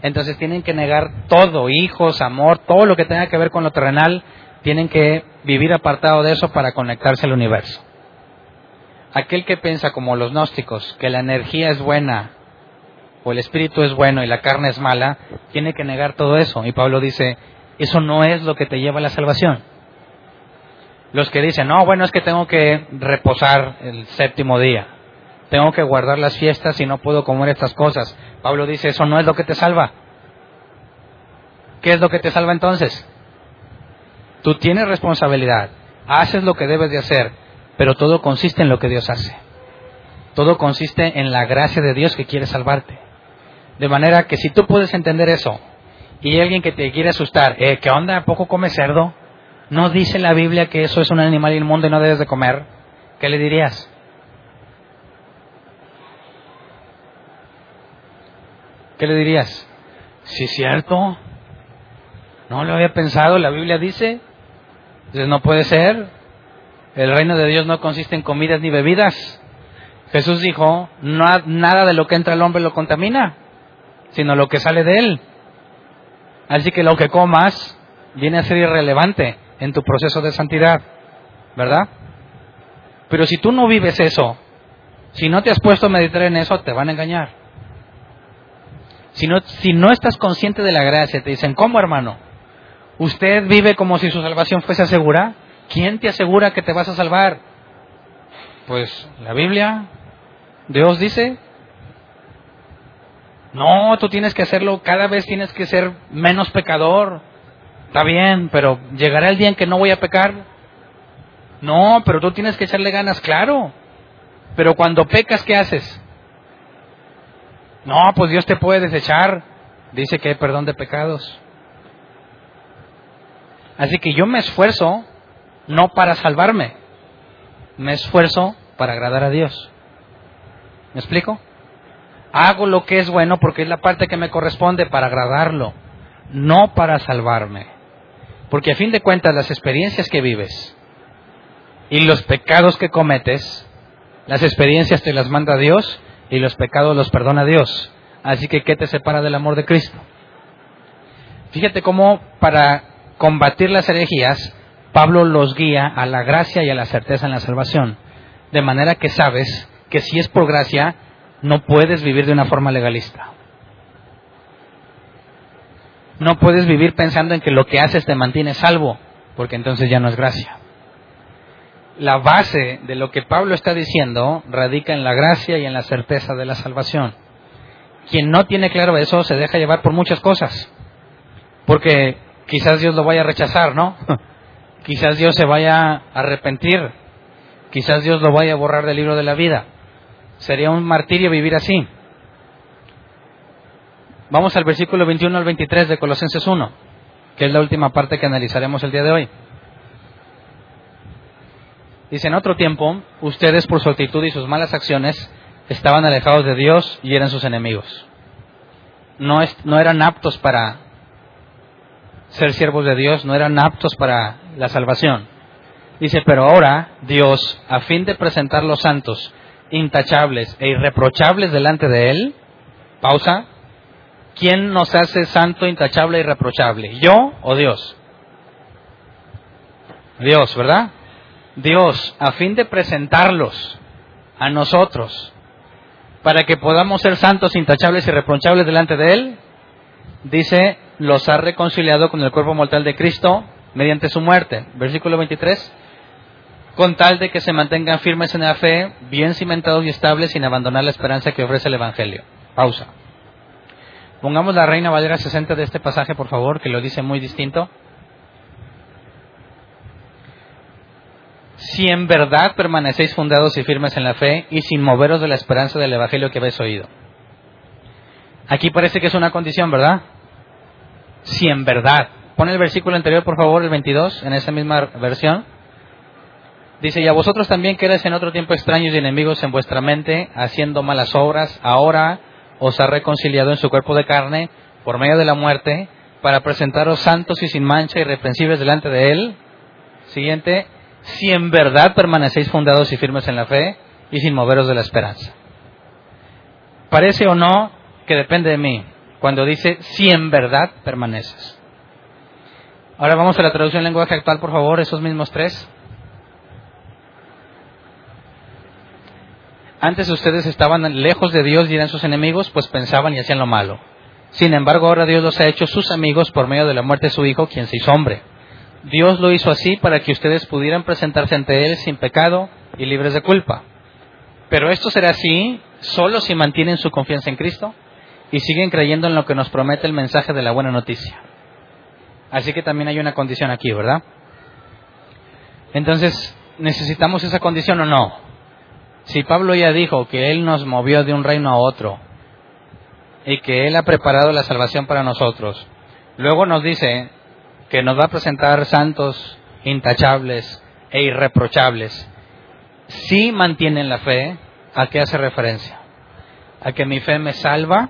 Entonces tienen que negar todo, hijos, amor, todo lo que tenga que ver con lo terrenal, tienen que vivir apartado de eso para conectarse al universo. Aquel que piensa como los gnósticos, que la energía es buena, o el espíritu es bueno y la carne es mala, tiene que negar todo eso. Y Pablo dice, eso no es lo que te lleva a la salvación. Los que dicen, no, bueno, es que tengo que reposar el séptimo día. Tengo que guardar las fiestas y no puedo comer estas cosas. Pablo dice, eso no es lo que te salva. ¿Qué es lo que te salva entonces? Tú tienes responsabilidad, haces lo que debes de hacer, pero todo consiste en lo que Dios hace. Todo consiste en la gracia de Dios que quiere salvarte. De manera que si tú puedes entender eso y alguien que te quiere asustar, eh, ¿qué onda? ¿Poco come cerdo? ¿No dice la Biblia que eso es un animal inmundo y no debes de comer? ¿Qué le dirías? ¿Qué le dirías? Si es cierto, no lo había pensado, la Biblia dice. Entonces no puede ser. El reino de Dios no consiste en comidas ni bebidas. Jesús dijo, no, nada de lo que entra al hombre lo contamina, sino lo que sale de él. Así que lo que comas viene a ser irrelevante en tu proceso de santidad, ¿verdad? Pero si tú no vives eso, si no te has puesto a meditar en eso, te van a engañar. Si no, si no estás consciente de la gracia, te dicen, ¿cómo hermano? ¿Usted vive como si su salvación fuese segura? ¿Quién te asegura que te vas a salvar? Pues la Biblia, Dios dice, no, tú tienes que hacerlo, cada vez tienes que ser menos pecador, Está bien, pero llegará el día en que no voy a pecar. No, pero tú tienes que echarle ganas, claro. Pero cuando pecas, ¿qué haces? No, pues Dios te puede desechar. Dice que hay perdón de pecados. Así que yo me esfuerzo no para salvarme, me esfuerzo para agradar a Dios. ¿Me explico? Hago lo que es bueno porque es la parte que me corresponde para agradarlo, no para salvarme. Porque a fin de cuentas las experiencias que vives y los pecados que cometes, las experiencias te las manda Dios y los pecados los perdona Dios. Así que, ¿qué te separa del amor de Cristo? Fíjate cómo para combatir las herejías, Pablo los guía a la gracia y a la certeza en la salvación. De manera que sabes que si es por gracia, no puedes vivir de una forma legalista. No puedes vivir pensando en que lo que haces te mantiene salvo, porque entonces ya no es gracia. La base de lo que Pablo está diciendo radica en la gracia y en la certeza de la salvación. Quien no tiene claro eso se deja llevar por muchas cosas, porque quizás Dios lo vaya a rechazar, ¿no? quizás Dios se vaya a arrepentir, quizás Dios lo vaya a borrar del libro de la vida. Sería un martirio vivir así. Vamos al versículo 21 al 23 de Colosenses 1, que es la última parte que analizaremos el día de hoy. Dice, en otro tiempo, ustedes por su actitud y sus malas acciones estaban alejados de Dios y eran sus enemigos. No, no eran aptos para ser siervos de Dios, no eran aptos para la salvación. Dice, pero ahora Dios, a fin de presentar los santos intachables e irreprochables delante de Él, pausa, ¿quién nos hace santo, intachable e irreprochable? ¿Yo o Dios? Dios, ¿verdad? Dios, a fin de presentarlos a nosotros, para que podamos ser santos, intachables y irreprochables delante de Él, dice, los ha reconciliado con el cuerpo mortal de Cristo mediante su muerte. Versículo 23 con tal de que se mantengan firmes en la fe, bien cimentados y estables, sin abandonar la esperanza que ofrece el Evangelio. Pausa. Pongamos la Reina Valera 60 de este pasaje, por favor, que lo dice muy distinto. Si en verdad permanecéis fundados y firmes en la fe y sin moveros de la esperanza del Evangelio que habéis oído. Aquí parece que es una condición, ¿verdad? Si en verdad. Pon el versículo anterior, por favor, el 22, en esa misma versión. Dice, y a vosotros también que eres en otro tiempo extraños y enemigos en vuestra mente, haciendo malas obras, ahora os ha reconciliado en su cuerpo de carne por medio de la muerte, para presentaros santos y sin mancha y reprensibles delante de Él. Siguiente, si en verdad permanecéis fundados y firmes en la fe y sin moveros de la esperanza. Parece o no que depende de mí cuando dice si en verdad permaneces. Ahora vamos a la traducción en lenguaje actual, por favor, esos mismos tres. Antes ustedes estaban lejos de Dios y eran sus enemigos, pues pensaban y hacían lo malo. Sin embargo, ahora Dios los ha hecho sus amigos por medio de la muerte de su Hijo, quien se hizo hombre. Dios lo hizo así para que ustedes pudieran presentarse ante Él sin pecado y libres de culpa. Pero esto será así solo si mantienen su confianza en Cristo y siguen creyendo en lo que nos promete el mensaje de la buena noticia. Así que también hay una condición aquí, ¿verdad? Entonces, ¿necesitamos esa condición o no? Si Pablo ya dijo que Él nos movió de un reino a otro y que Él ha preparado la salvación para nosotros, luego nos dice que nos va a presentar santos intachables e irreprochables, si mantienen la fe, ¿a qué hace referencia? ¿A que mi fe me salva?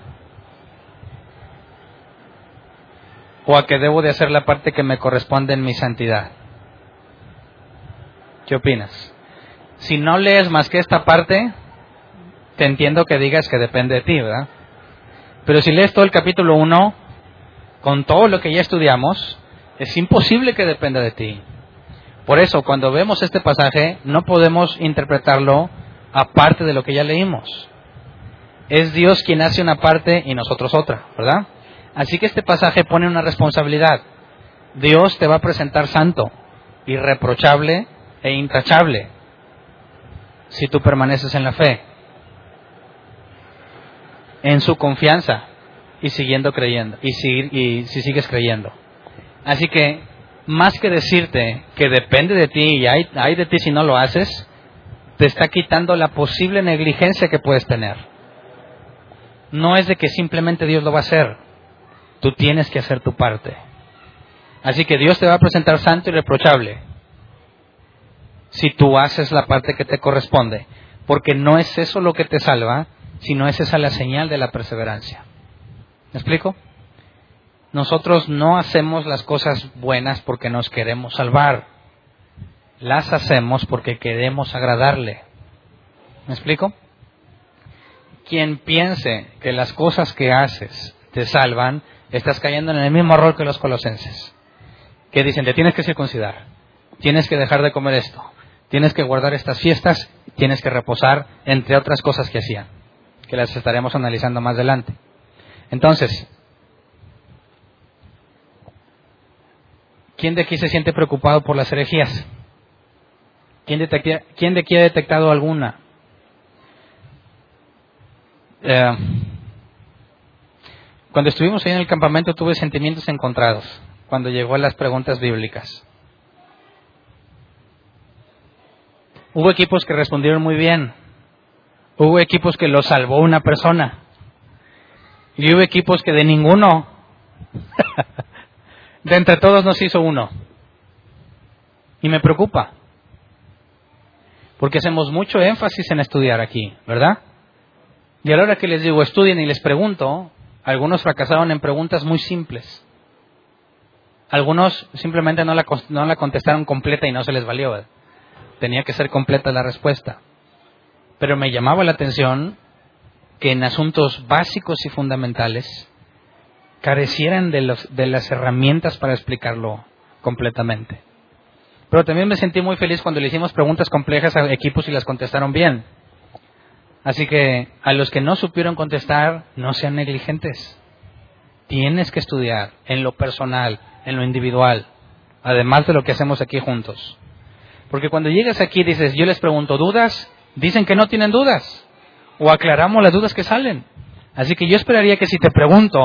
¿O a que debo de hacer la parte que me corresponde en mi santidad? ¿Qué opinas? Si no lees más que esta parte, te entiendo que digas que depende de ti, ¿verdad? Pero si lees todo el capítulo 1, con todo lo que ya estudiamos, es imposible que dependa de ti. Por eso, cuando vemos este pasaje, no podemos interpretarlo aparte de lo que ya leímos. Es Dios quien hace una parte y nosotros otra, ¿verdad? Así que este pasaje pone una responsabilidad. Dios te va a presentar santo, irreprochable e intachable si tú permaneces en la fe, en su confianza y siguiendo creyendo, y, y si sigues creyendo. Así que, más que decirte que depende de ti y hay, hay de ti si no lo haces, te está quitando la posible negligencia que puedes tener. No es de que simplemente Dios lo va a hacer, tú tienes que hacer tu parte. Así que Dios te va a presentar santo y reprochable si tú haces la parte que te corresponde, porque no es eso lo que te salva, sino es esa la señal de la perseverancia. ¿Me explico? Nosotros no hacemos las cosas buenas porque nos queremos salvar. Las hacemos porque queremos agradarle. ¿Me explico? Quien piense que las cosas que haces te salvan, estás cayendo en el mismo error que los colosenses. Que dicen, te tienes que circuncidar, tienes que dejar de comer esto, tienes que guardar estas fiestas, tienes que reposar, entre otras cosas que hacían, que las estaremos analizando más adelante. Entonces, ¿quién de aquí se siente preocupado por las herejías? ¿Quién de, aquí ha detectado alguna? Eh, cuando estuvimos ahí en el campamento tuve sentimientos encontrados cuando llegó a las preguntas bíblicas. Hubo equipos que respondieron muy bien. Hubo equipos que lo salvó una persona. Y hubo equipos que de ninguno. de entre todos nos hizo uno. Y me preocupa. Porque hacemos mucho énfasis en estudiar aquí, ¿verdad? Y a la hora que les digo estudien y les pregunto, algunos fracasaron en preguntas muy simples. Algunos simplemente no la, no la contestaron completa y no se les valió. Tenía que ser completa la respuesta. Pero me llamaba la atención que en asuntos básicos y fundamentales carecieran de, las herramientas para explicarlo completamente. Pero también me sentí muy feliz cuando le hicimos preguntas complejas a equipos y las contestaron bien. Así que a los que no supieron contestar, no sean negligentes. Tienes que estudiar en lo personal, en lo individual, además de lo que hacemos aquí juntos. Porque cuando llegas aquí dices, yo les pregunto dudas, dicen que no tienen dudas. O aclaramos las dudas que salen. Así que yo esperaría que si te pregunto,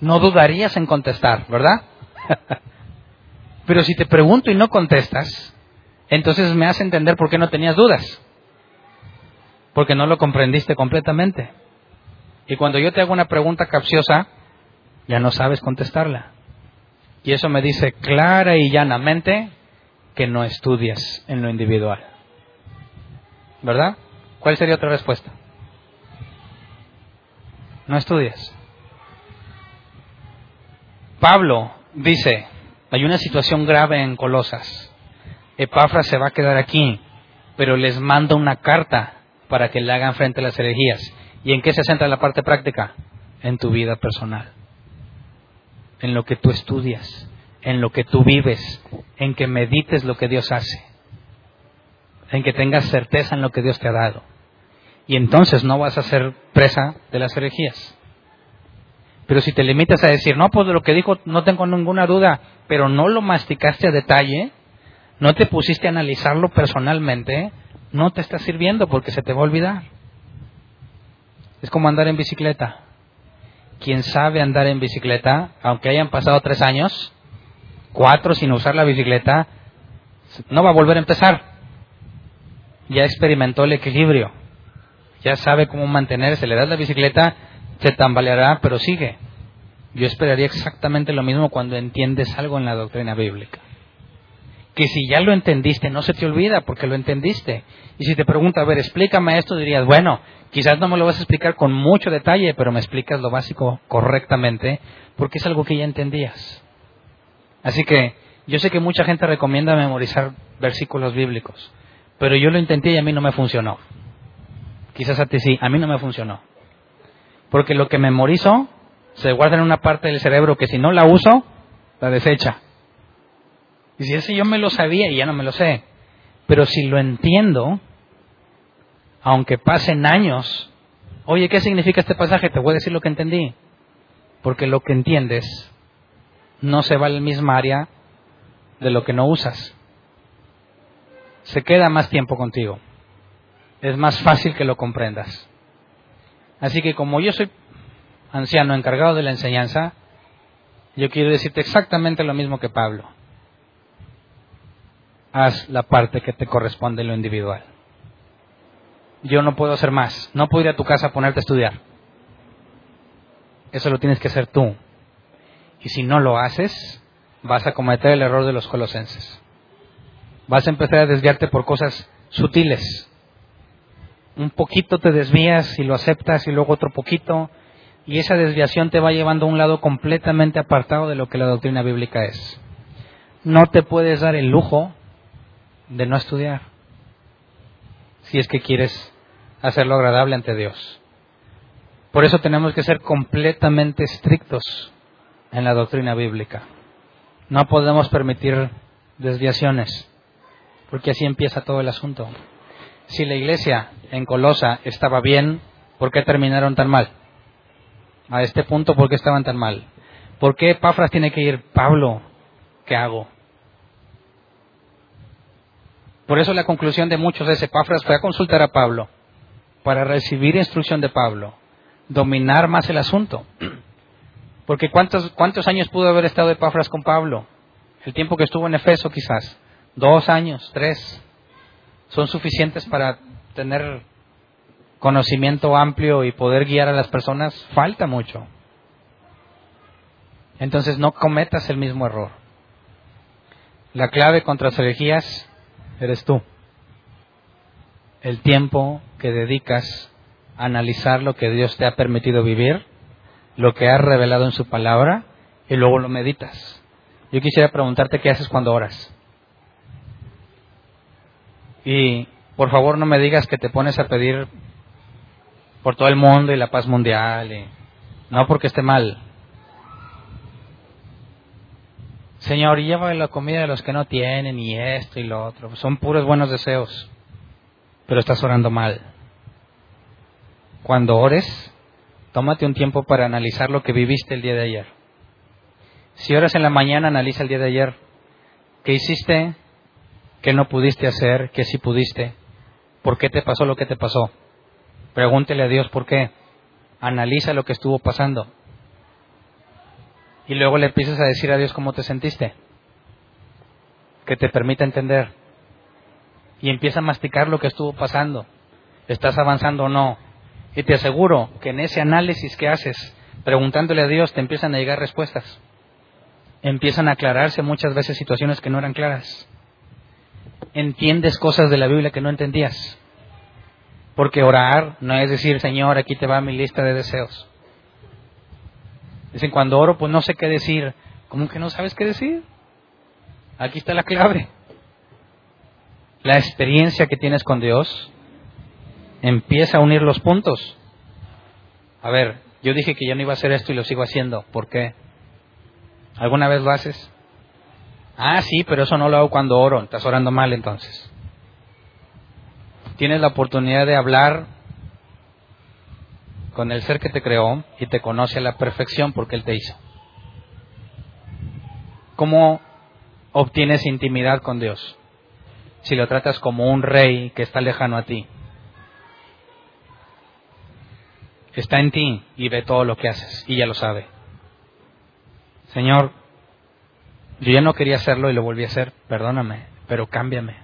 no dudarías en contestar, ¿verdad? Pero si te pregunto y no contestas, entonces me hace entender por qué no tenías dudas porque no lo comprendiste completamente. Y cuando yo te hago una pregunta capciosa, ya no sabes contestarla. Y eso me dice clara y llanamente que no estudias en lo individual. ¿Verdad? ¿Cuál sería otra respuesta? No estudias. Pablo dice, hay una situación grave en Colosas. Epafras se va a quedar aquí, pero les manda una carta para que le hagan frente a las herejías. ¿Y en qué se centra la parte práctica? En tu vida personal, en lo que tú estudias, en lo que tú vives, en que medites lo que Dios hace, en que tengas certeza en lo que Dios te ha dado. Y entonces no vas a ser presa de las herejías. Pero si te limitas a decir, no, pues de lo que dijo no tengo ninguna duda, pero no lo masticaste a detalle, no te pusiste a analizarlo personalmente, no te está sirviendo porque se te va a olvidar. Es como andar en bicicleta. Quien sabe andar en bicicleta, aunque hayan pasado tres años, cuatro sin usar la bicicleta, no va a volver a empezar. Ya experimentó el equilibrio. Ya sabe cómo mantenerse. Le das la bicicleta, se tambaleará, pero sigue. Yo esperaría exactamente lo mismo cuando entiendes algo en la doctrina bíblica que si ya lo entendiste, no se te olvida porque lo entendiste. Y si te pregunta, a ver, explícame esto, dirías, bueno, quizás no me lo vas a explicar con mucho detalle, pero me explicas lo básico correctamente porque es algo que ya entendías. Así que yo sé que mucha gente recomienda memorizar versículos bíblicos, pero yo lo intenté y a mí no me funcionó. Quizás a ti sí, a mí no me funcionó. Porque lo que memorizo se guarda en una parte del cerebro que si no la uso, la desecha. Y si ese yo me lo sabía y ya no me lo sé. Pero si lo entiendo, aunque pasen años, oye, ¿qué significa este pasaje? Te voy a decir lo que entendí. Porque lo que entiendes no se va al mismo área de lo que no usas. Se queda más tiempo contigo. Es más fácil que lo comprendas. Así que como yo soy anciano encargado de la enseñanza, yo quiero decirte exactamente lo mismo que Pablo haz la parte que te corresponde en lo individual. Yo no puedo hacer más. No puedo ir a tu casa a ponerte a estudiar. Eso lo tienes que hacer tú. Y si no lo haces, vas a cometer el error de los colosenses. Vas a empezar a desviarte por cosas sutiles. un poquito te desvías y lo aceptas y luego otro poquito, y esa desviación te va llevando a un lado completamente apartado de lo que la doctrina bíblica es. No te puedes dar el lujo de no estudiar si es que quieres hacerlo agradable ante Dios. Por eso tenemos que ser completamente estrictos en la doctrina bíblica. No podemos permitir desviaciones, porque así empieza todo el asunto. Si la iglesia en Colosa estaba bien, ¿por qué terminaron tan mal? A este punto, ¿por qué estaban tan mal? ¿Por qué Pafras tiene que ir? Pablo, ¿qué hago? Por eso la conclusión de muchos es, Epafras fue a consultar a Pablo para recibir instrucción de Pablo, dominar más el asunto. Porque ¿cuántos, cuántos años pudo haber estado Epafras con Pablo? El tiempo que estuvo en Efeso quizás. Dos años, tres. Son suficientes para tener conocimiento amplio y poder guiar a las personas. Falta mucho. Entonces no cometas el mismo error. La clave contra las herejías eres tú. El tiempo que dedicas a analizar lo que Dios te ha permitido vivir, lo que ha revelado en su palabra, y luego lo meditas. Yo quisiera preguntarte qué haces cuando oras. Y por favor no me digas que te pones a pedir por todo el mundo y la paz mundial. Y... No porque esté mal, Señor, lleva la comida de los que no tienen y esto y lo otro. Son puros buenos deseos, pero estás orando mal. Cuando ores, tómate un tiempo para analizar lo que viviste el día de ayer. Si oras en la mañana, analiza el día de ayer. ¿Qué hiciste? ¿Qué no pudiste hacer? ¿Qué sí pudiste? ¿Por qué te pasó lo que te pasó? Pregúntele a Dios por qué. Analiza lo que estuvo pasando y luego le empiezas a decir a Dios cómo te sentiste, que te permita entender. Y empieza a masticar lo que estuvo pasando. ¿Estás avanzando o no? Y te aseguro que en ese análisis que haces, preguntándole a Dios, te empiezan a llegar respuestas. Empiezan a aclararse muchas veces situaciones que no eran claras. Entiendes cosas de la Biblia que no entendías. Porque orar no es decir, Señor, aquí te va mi lista de deseos. Dicen, cuando oro, pues no sé qué decir. ¿Cómo que no sabes qué decir? Aquí está la clave. La experiencia que tienes con Dios empieza a unir los puntos. A ver, yo dije que ya no iba a hacer esto y lo sigo haciendo. ¿Por qué? ¿Alguna vez lo haces? Ah, sí, pero eso no lo hago cuando oro. Estás orando mal entonces. Tienes la oportunidad de hablar con el ser que te creó y te conoce a la perfección porque Él te hizo. ¿Cómo obtienes intimidad con Dios? Si lo tratas como un rey que está lejano a ti. Está en ti y ve todo lo que haces y ya lo sabe. Señor, yo ya no quería hacerlo y lo volví a hacer, perdóname, pero cámbiame.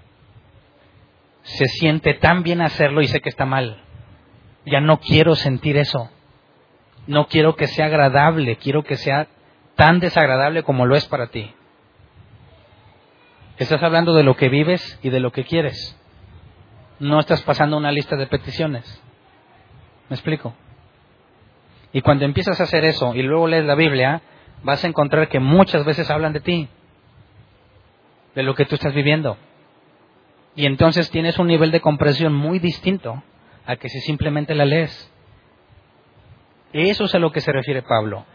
Se siente tan bien hacerlo y sé que está mal ya no quiero sentir eso. No quiero que sea agradable, quiero que sea tan desagradable como lo es para ti. Estás hablando de lo que vives y de lo que quieres. No estás pasando una lista de peticiones. ¿Me explico? Y cuando empiezas a hacer eso y luego lees la Biblia, vas a encontrar que muchas veces hablan de ti, de lo que tú estás viviendo. Y entonces tienes un nivel de comprensión muy distinto a que si simplemente la lees. Eso es a lo que se refiere Pablo.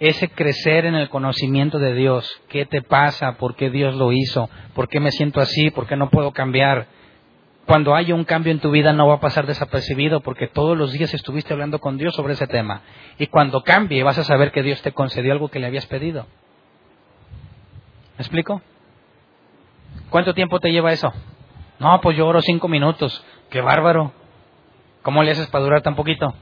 Ese crecer en el conocimiento de Dios. ¿Qué te pasa? ¿Por qué Dios lo hizo? ¿Por qué me siento así? ¿Por qué no puedo cambiar? Cuando haya un cambio en tu vida no va a pasar desapercibido porque todos los días estuviste hablando con Dios sobre ese tema. Y cuando cambie vas a saber que Dios te concedió algo que le habías pedido. ¿Me explico? ¿Cuánto tiempo te lleva eso? No, pues yo oro cinco minutos. ¡Qué bárbaro! ¿Cómo le haces para durar tan poquito?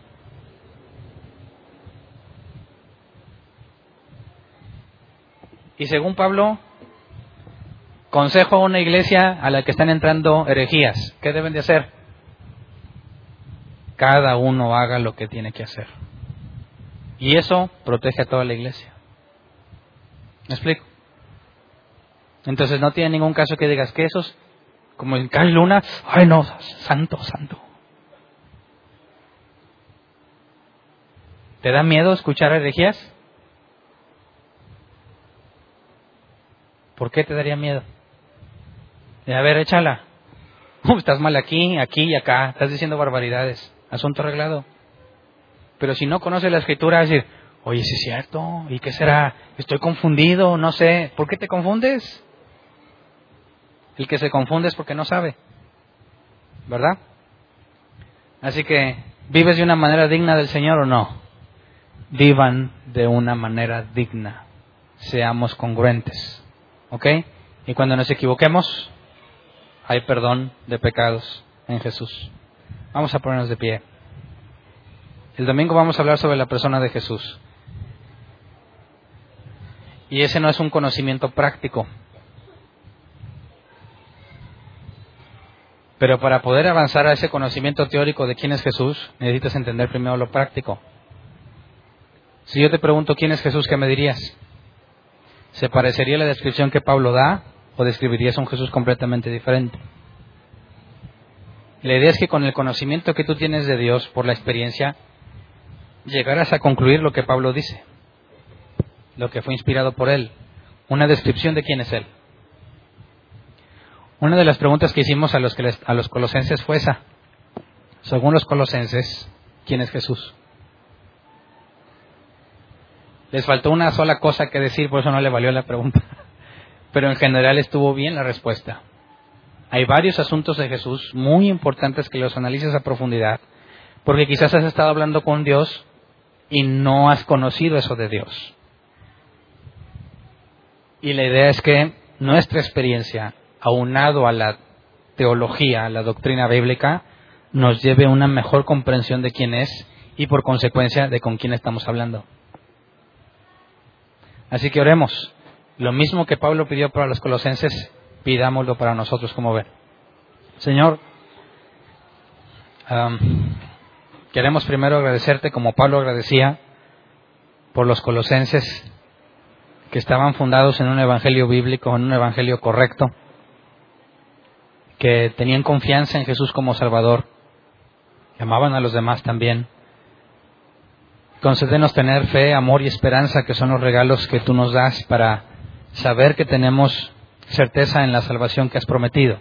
Y según Pablo, Consejo a una iglesia a la que están entrando herejías. ¿Qué deben de hacer? Cada uno haga lo que tiene que hacer. Y eso protege a toda la iglesia. ¿Me explico? Entonces no tiene ningún caso que digas que esos, como en Carl Luna, ay no, santo, santo. ¿Te da miedo escuchar herejías? ¿Por qué te daría miedo? A ver, échala. estás mal aquí, aquí y acá. Estás diciendo barbaridades. Asunto arreglado. Pero si no conoces la escritura, decir, oye, sí es cierto. ¿Y qué será? Estoy confundido, no sé. ¿Por qué te confundes? El que se confunde es porque no sabe. ¿Verdad? Así que, ¿vives de una manera digna del Señor o no? Vivan de una manera digna. Seamos congruentes. ¿Ok? Y cuando nos equivoquemos, hay perdón de pecados en Jesús. Vamos a ponernos de pie. El domingo vamos a hablar sobre la persona de Jesús. Y ese no es un conocimiento práctico. Pero para poder avanzar a ese conocimiento teórico de quién es Jesús, necesitas entender primero lo práctico. Si yo te pregunto quién es Jesús, ¿qué me dirías? ¿Se parecería la descripción que Pablo da o describirías a un Jesús completamente diferente? La idea es que con el conocimiento que tú tienes de Dios por la experiencia, llegarás a concluir lo que Pablo dice, lo que fue inspirado por él, una descripción de quién es él. Una de las preguntas que hicimos a los, que a los colosenses fue esa. Según los colosenses, ¿quién es Jesús? Les faltó una sola cosa que decir, por eso no le valió la pregunta. Pero en general estuvo bien la respuesta. Hay varios asuntos de Jesús muy importantes que los analices a profundidad, porque quizás has estado hablando con Dios y no has conocido eso de Dios. Y la idea es que nuestra experiencia, aunado a la teología, a la doctrina bíblica, nos lleve a una mejor comprensión de quién es y por consecuencia de con quién estamos hablando. Así que oremos. Lo mismo que Pablo pidió para los colosenses, pidámoslo para nosotros como ver. Señor, queremos primero agradecerte como Pablo agradecía por los colosenses que estaban fundados en un evangelio bíblico, en un evangelio correcto, que tenían confianza en Jesús como Salvador, que amaban a los demás también. Concédenos tener fe, amor y esperanza, que son los regalos que tú nos das para saber que tenemos certeza en la salvación que has prometido.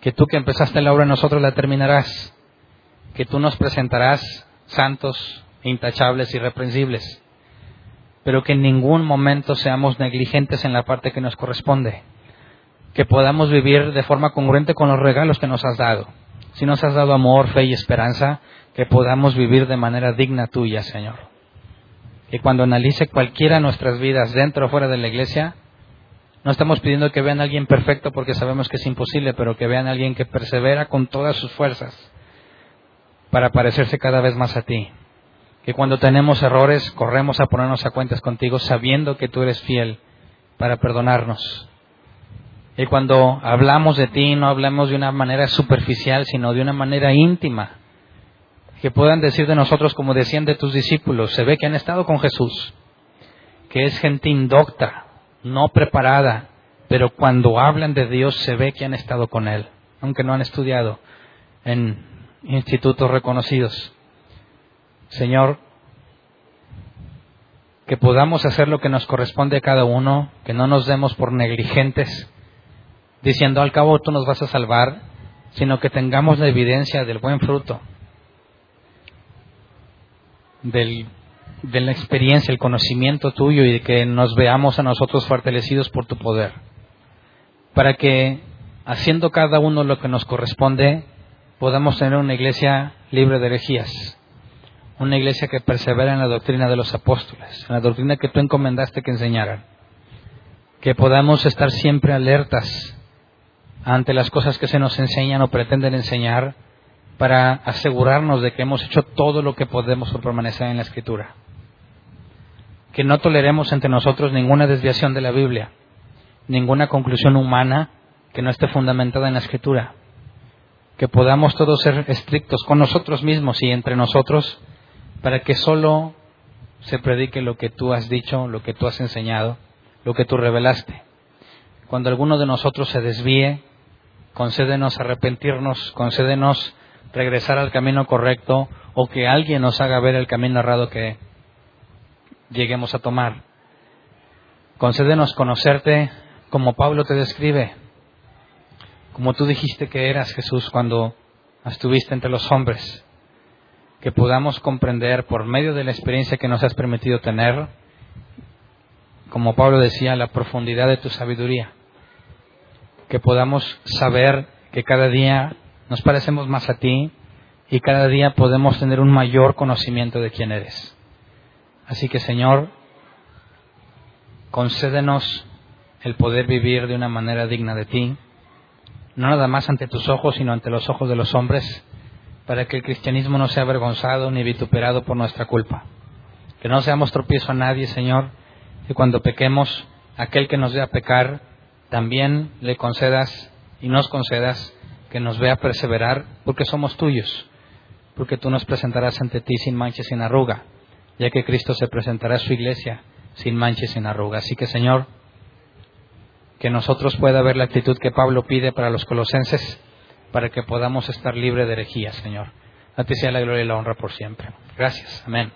Que tú que empezaste la obra en nosotros la terminarás. Que tú nos presentarás santos, intachables, irreprensibles. Pero que en ningún momento seamos negligentes en la parte que nos corresponde. Que podamos vivir de forma congruente con los regalos que nos has dado. Si nos has dado amor, fe y esperanza, que podamos vivir de manera digna tuya, Señor. Que cuando analice cualquiera de nuestras vidas, dentro o fuera de la iglesia, no estamos pidiendo que vean a alguien perfecto porque sabemos que es imposible, pero que vean a alguien que persevera con todas sus fuerzas para parecerse cada vez más a ti. Que cuando tenemos errores, corremos a ponernos a cuentas contigo sabiendo que tú eres fiel para perdonarnos. Y cuando hablamos de ti, no hablamos de una manera superficial, sino de una manera íntima, que puedan decir de nosotros como decían de tus discípulos, se ve que han estado con Jesús, que es gente indocta, no preparada, pero cuando hablan de Dios se ve que han estado con Él, aunque no han estudiado en institutos reconocidos. Señor, que podamos hacer lo que nos corresponde a cada uno, que no nos demos por negligentes, diciendo al cabo tú nos vas a salvar, sino que tengamos la evidencia del buen fruto del, de la experiencia, el conocimiento tuyo y de que nos veamos a nosotros fortalecidos por tu poder. Para que, haciendo cada uno lo que nos corresponde, podamos tener una iglesia libre de herejías. Una iglesia que persevera en la doctrina de los apóstoles, en la doctrina que tú encomendaste que enseñaran. Que podamos estar siempre alertas ante las cosas que se nos enseñan o pretenden enseñar para asegurarnos de que hemos hecho todo lo que podemos por permanecer en la Escritura. Que no toleremos entre nosotros ninguna desviación de la Biblia, ninguna conclusión humana que no esté fundamentada en la Escritura. Que podamos todos ser estrictos con nosotros mismos y entre nosotros para que solo se predique lo que tú has dicho, lo que tú has enseñado, lo que tú revelaste. Cuando alguno de nosotros se desvíe, concédenos arrepentirnos, concédenos regresar al camino correcto o que alguien nos haga ver el camino errado que lleguemos a tomar. Concédenos conocerte como Pablo te describe, como tú dijiste que eras Jesús cuando estuviste entre los hombres, que podamos comprender por medio de la experiencia que nos has permitido tener, como Pablo decía, la profundidad de tu sabiduría, que podamos saber que cada día nos parecemos más a ti y cada día podemos tener un mayor conocimiento de quién eres. Así que Señor, concédenos el poder vivir de una manera digna de ti, no nada más ante tus ojos, sino ante los ojos de los hombres, para que el cristianismo no sea avergonzado ni vituperado por nuestra culpa. Que no seamos tropiezo a nadie, Señor, y cuando pequemos, aquel que nos vea pecar, también le concedas y nos concedas que nos vea perseverar, porque somos tuyos, porque tú nos presentarás ante ti sin mancha y sin arruga, ya que Cristo se presentará a su iglesia sin mancha y sin arruga. Así que, Señor, que nosotros pueda ver la actitud que Pablo pide para los colosenses, para que podamos estar libres de herejías, Señor. A ti sea la gloria y la honra por siempre. Gracias. Amén.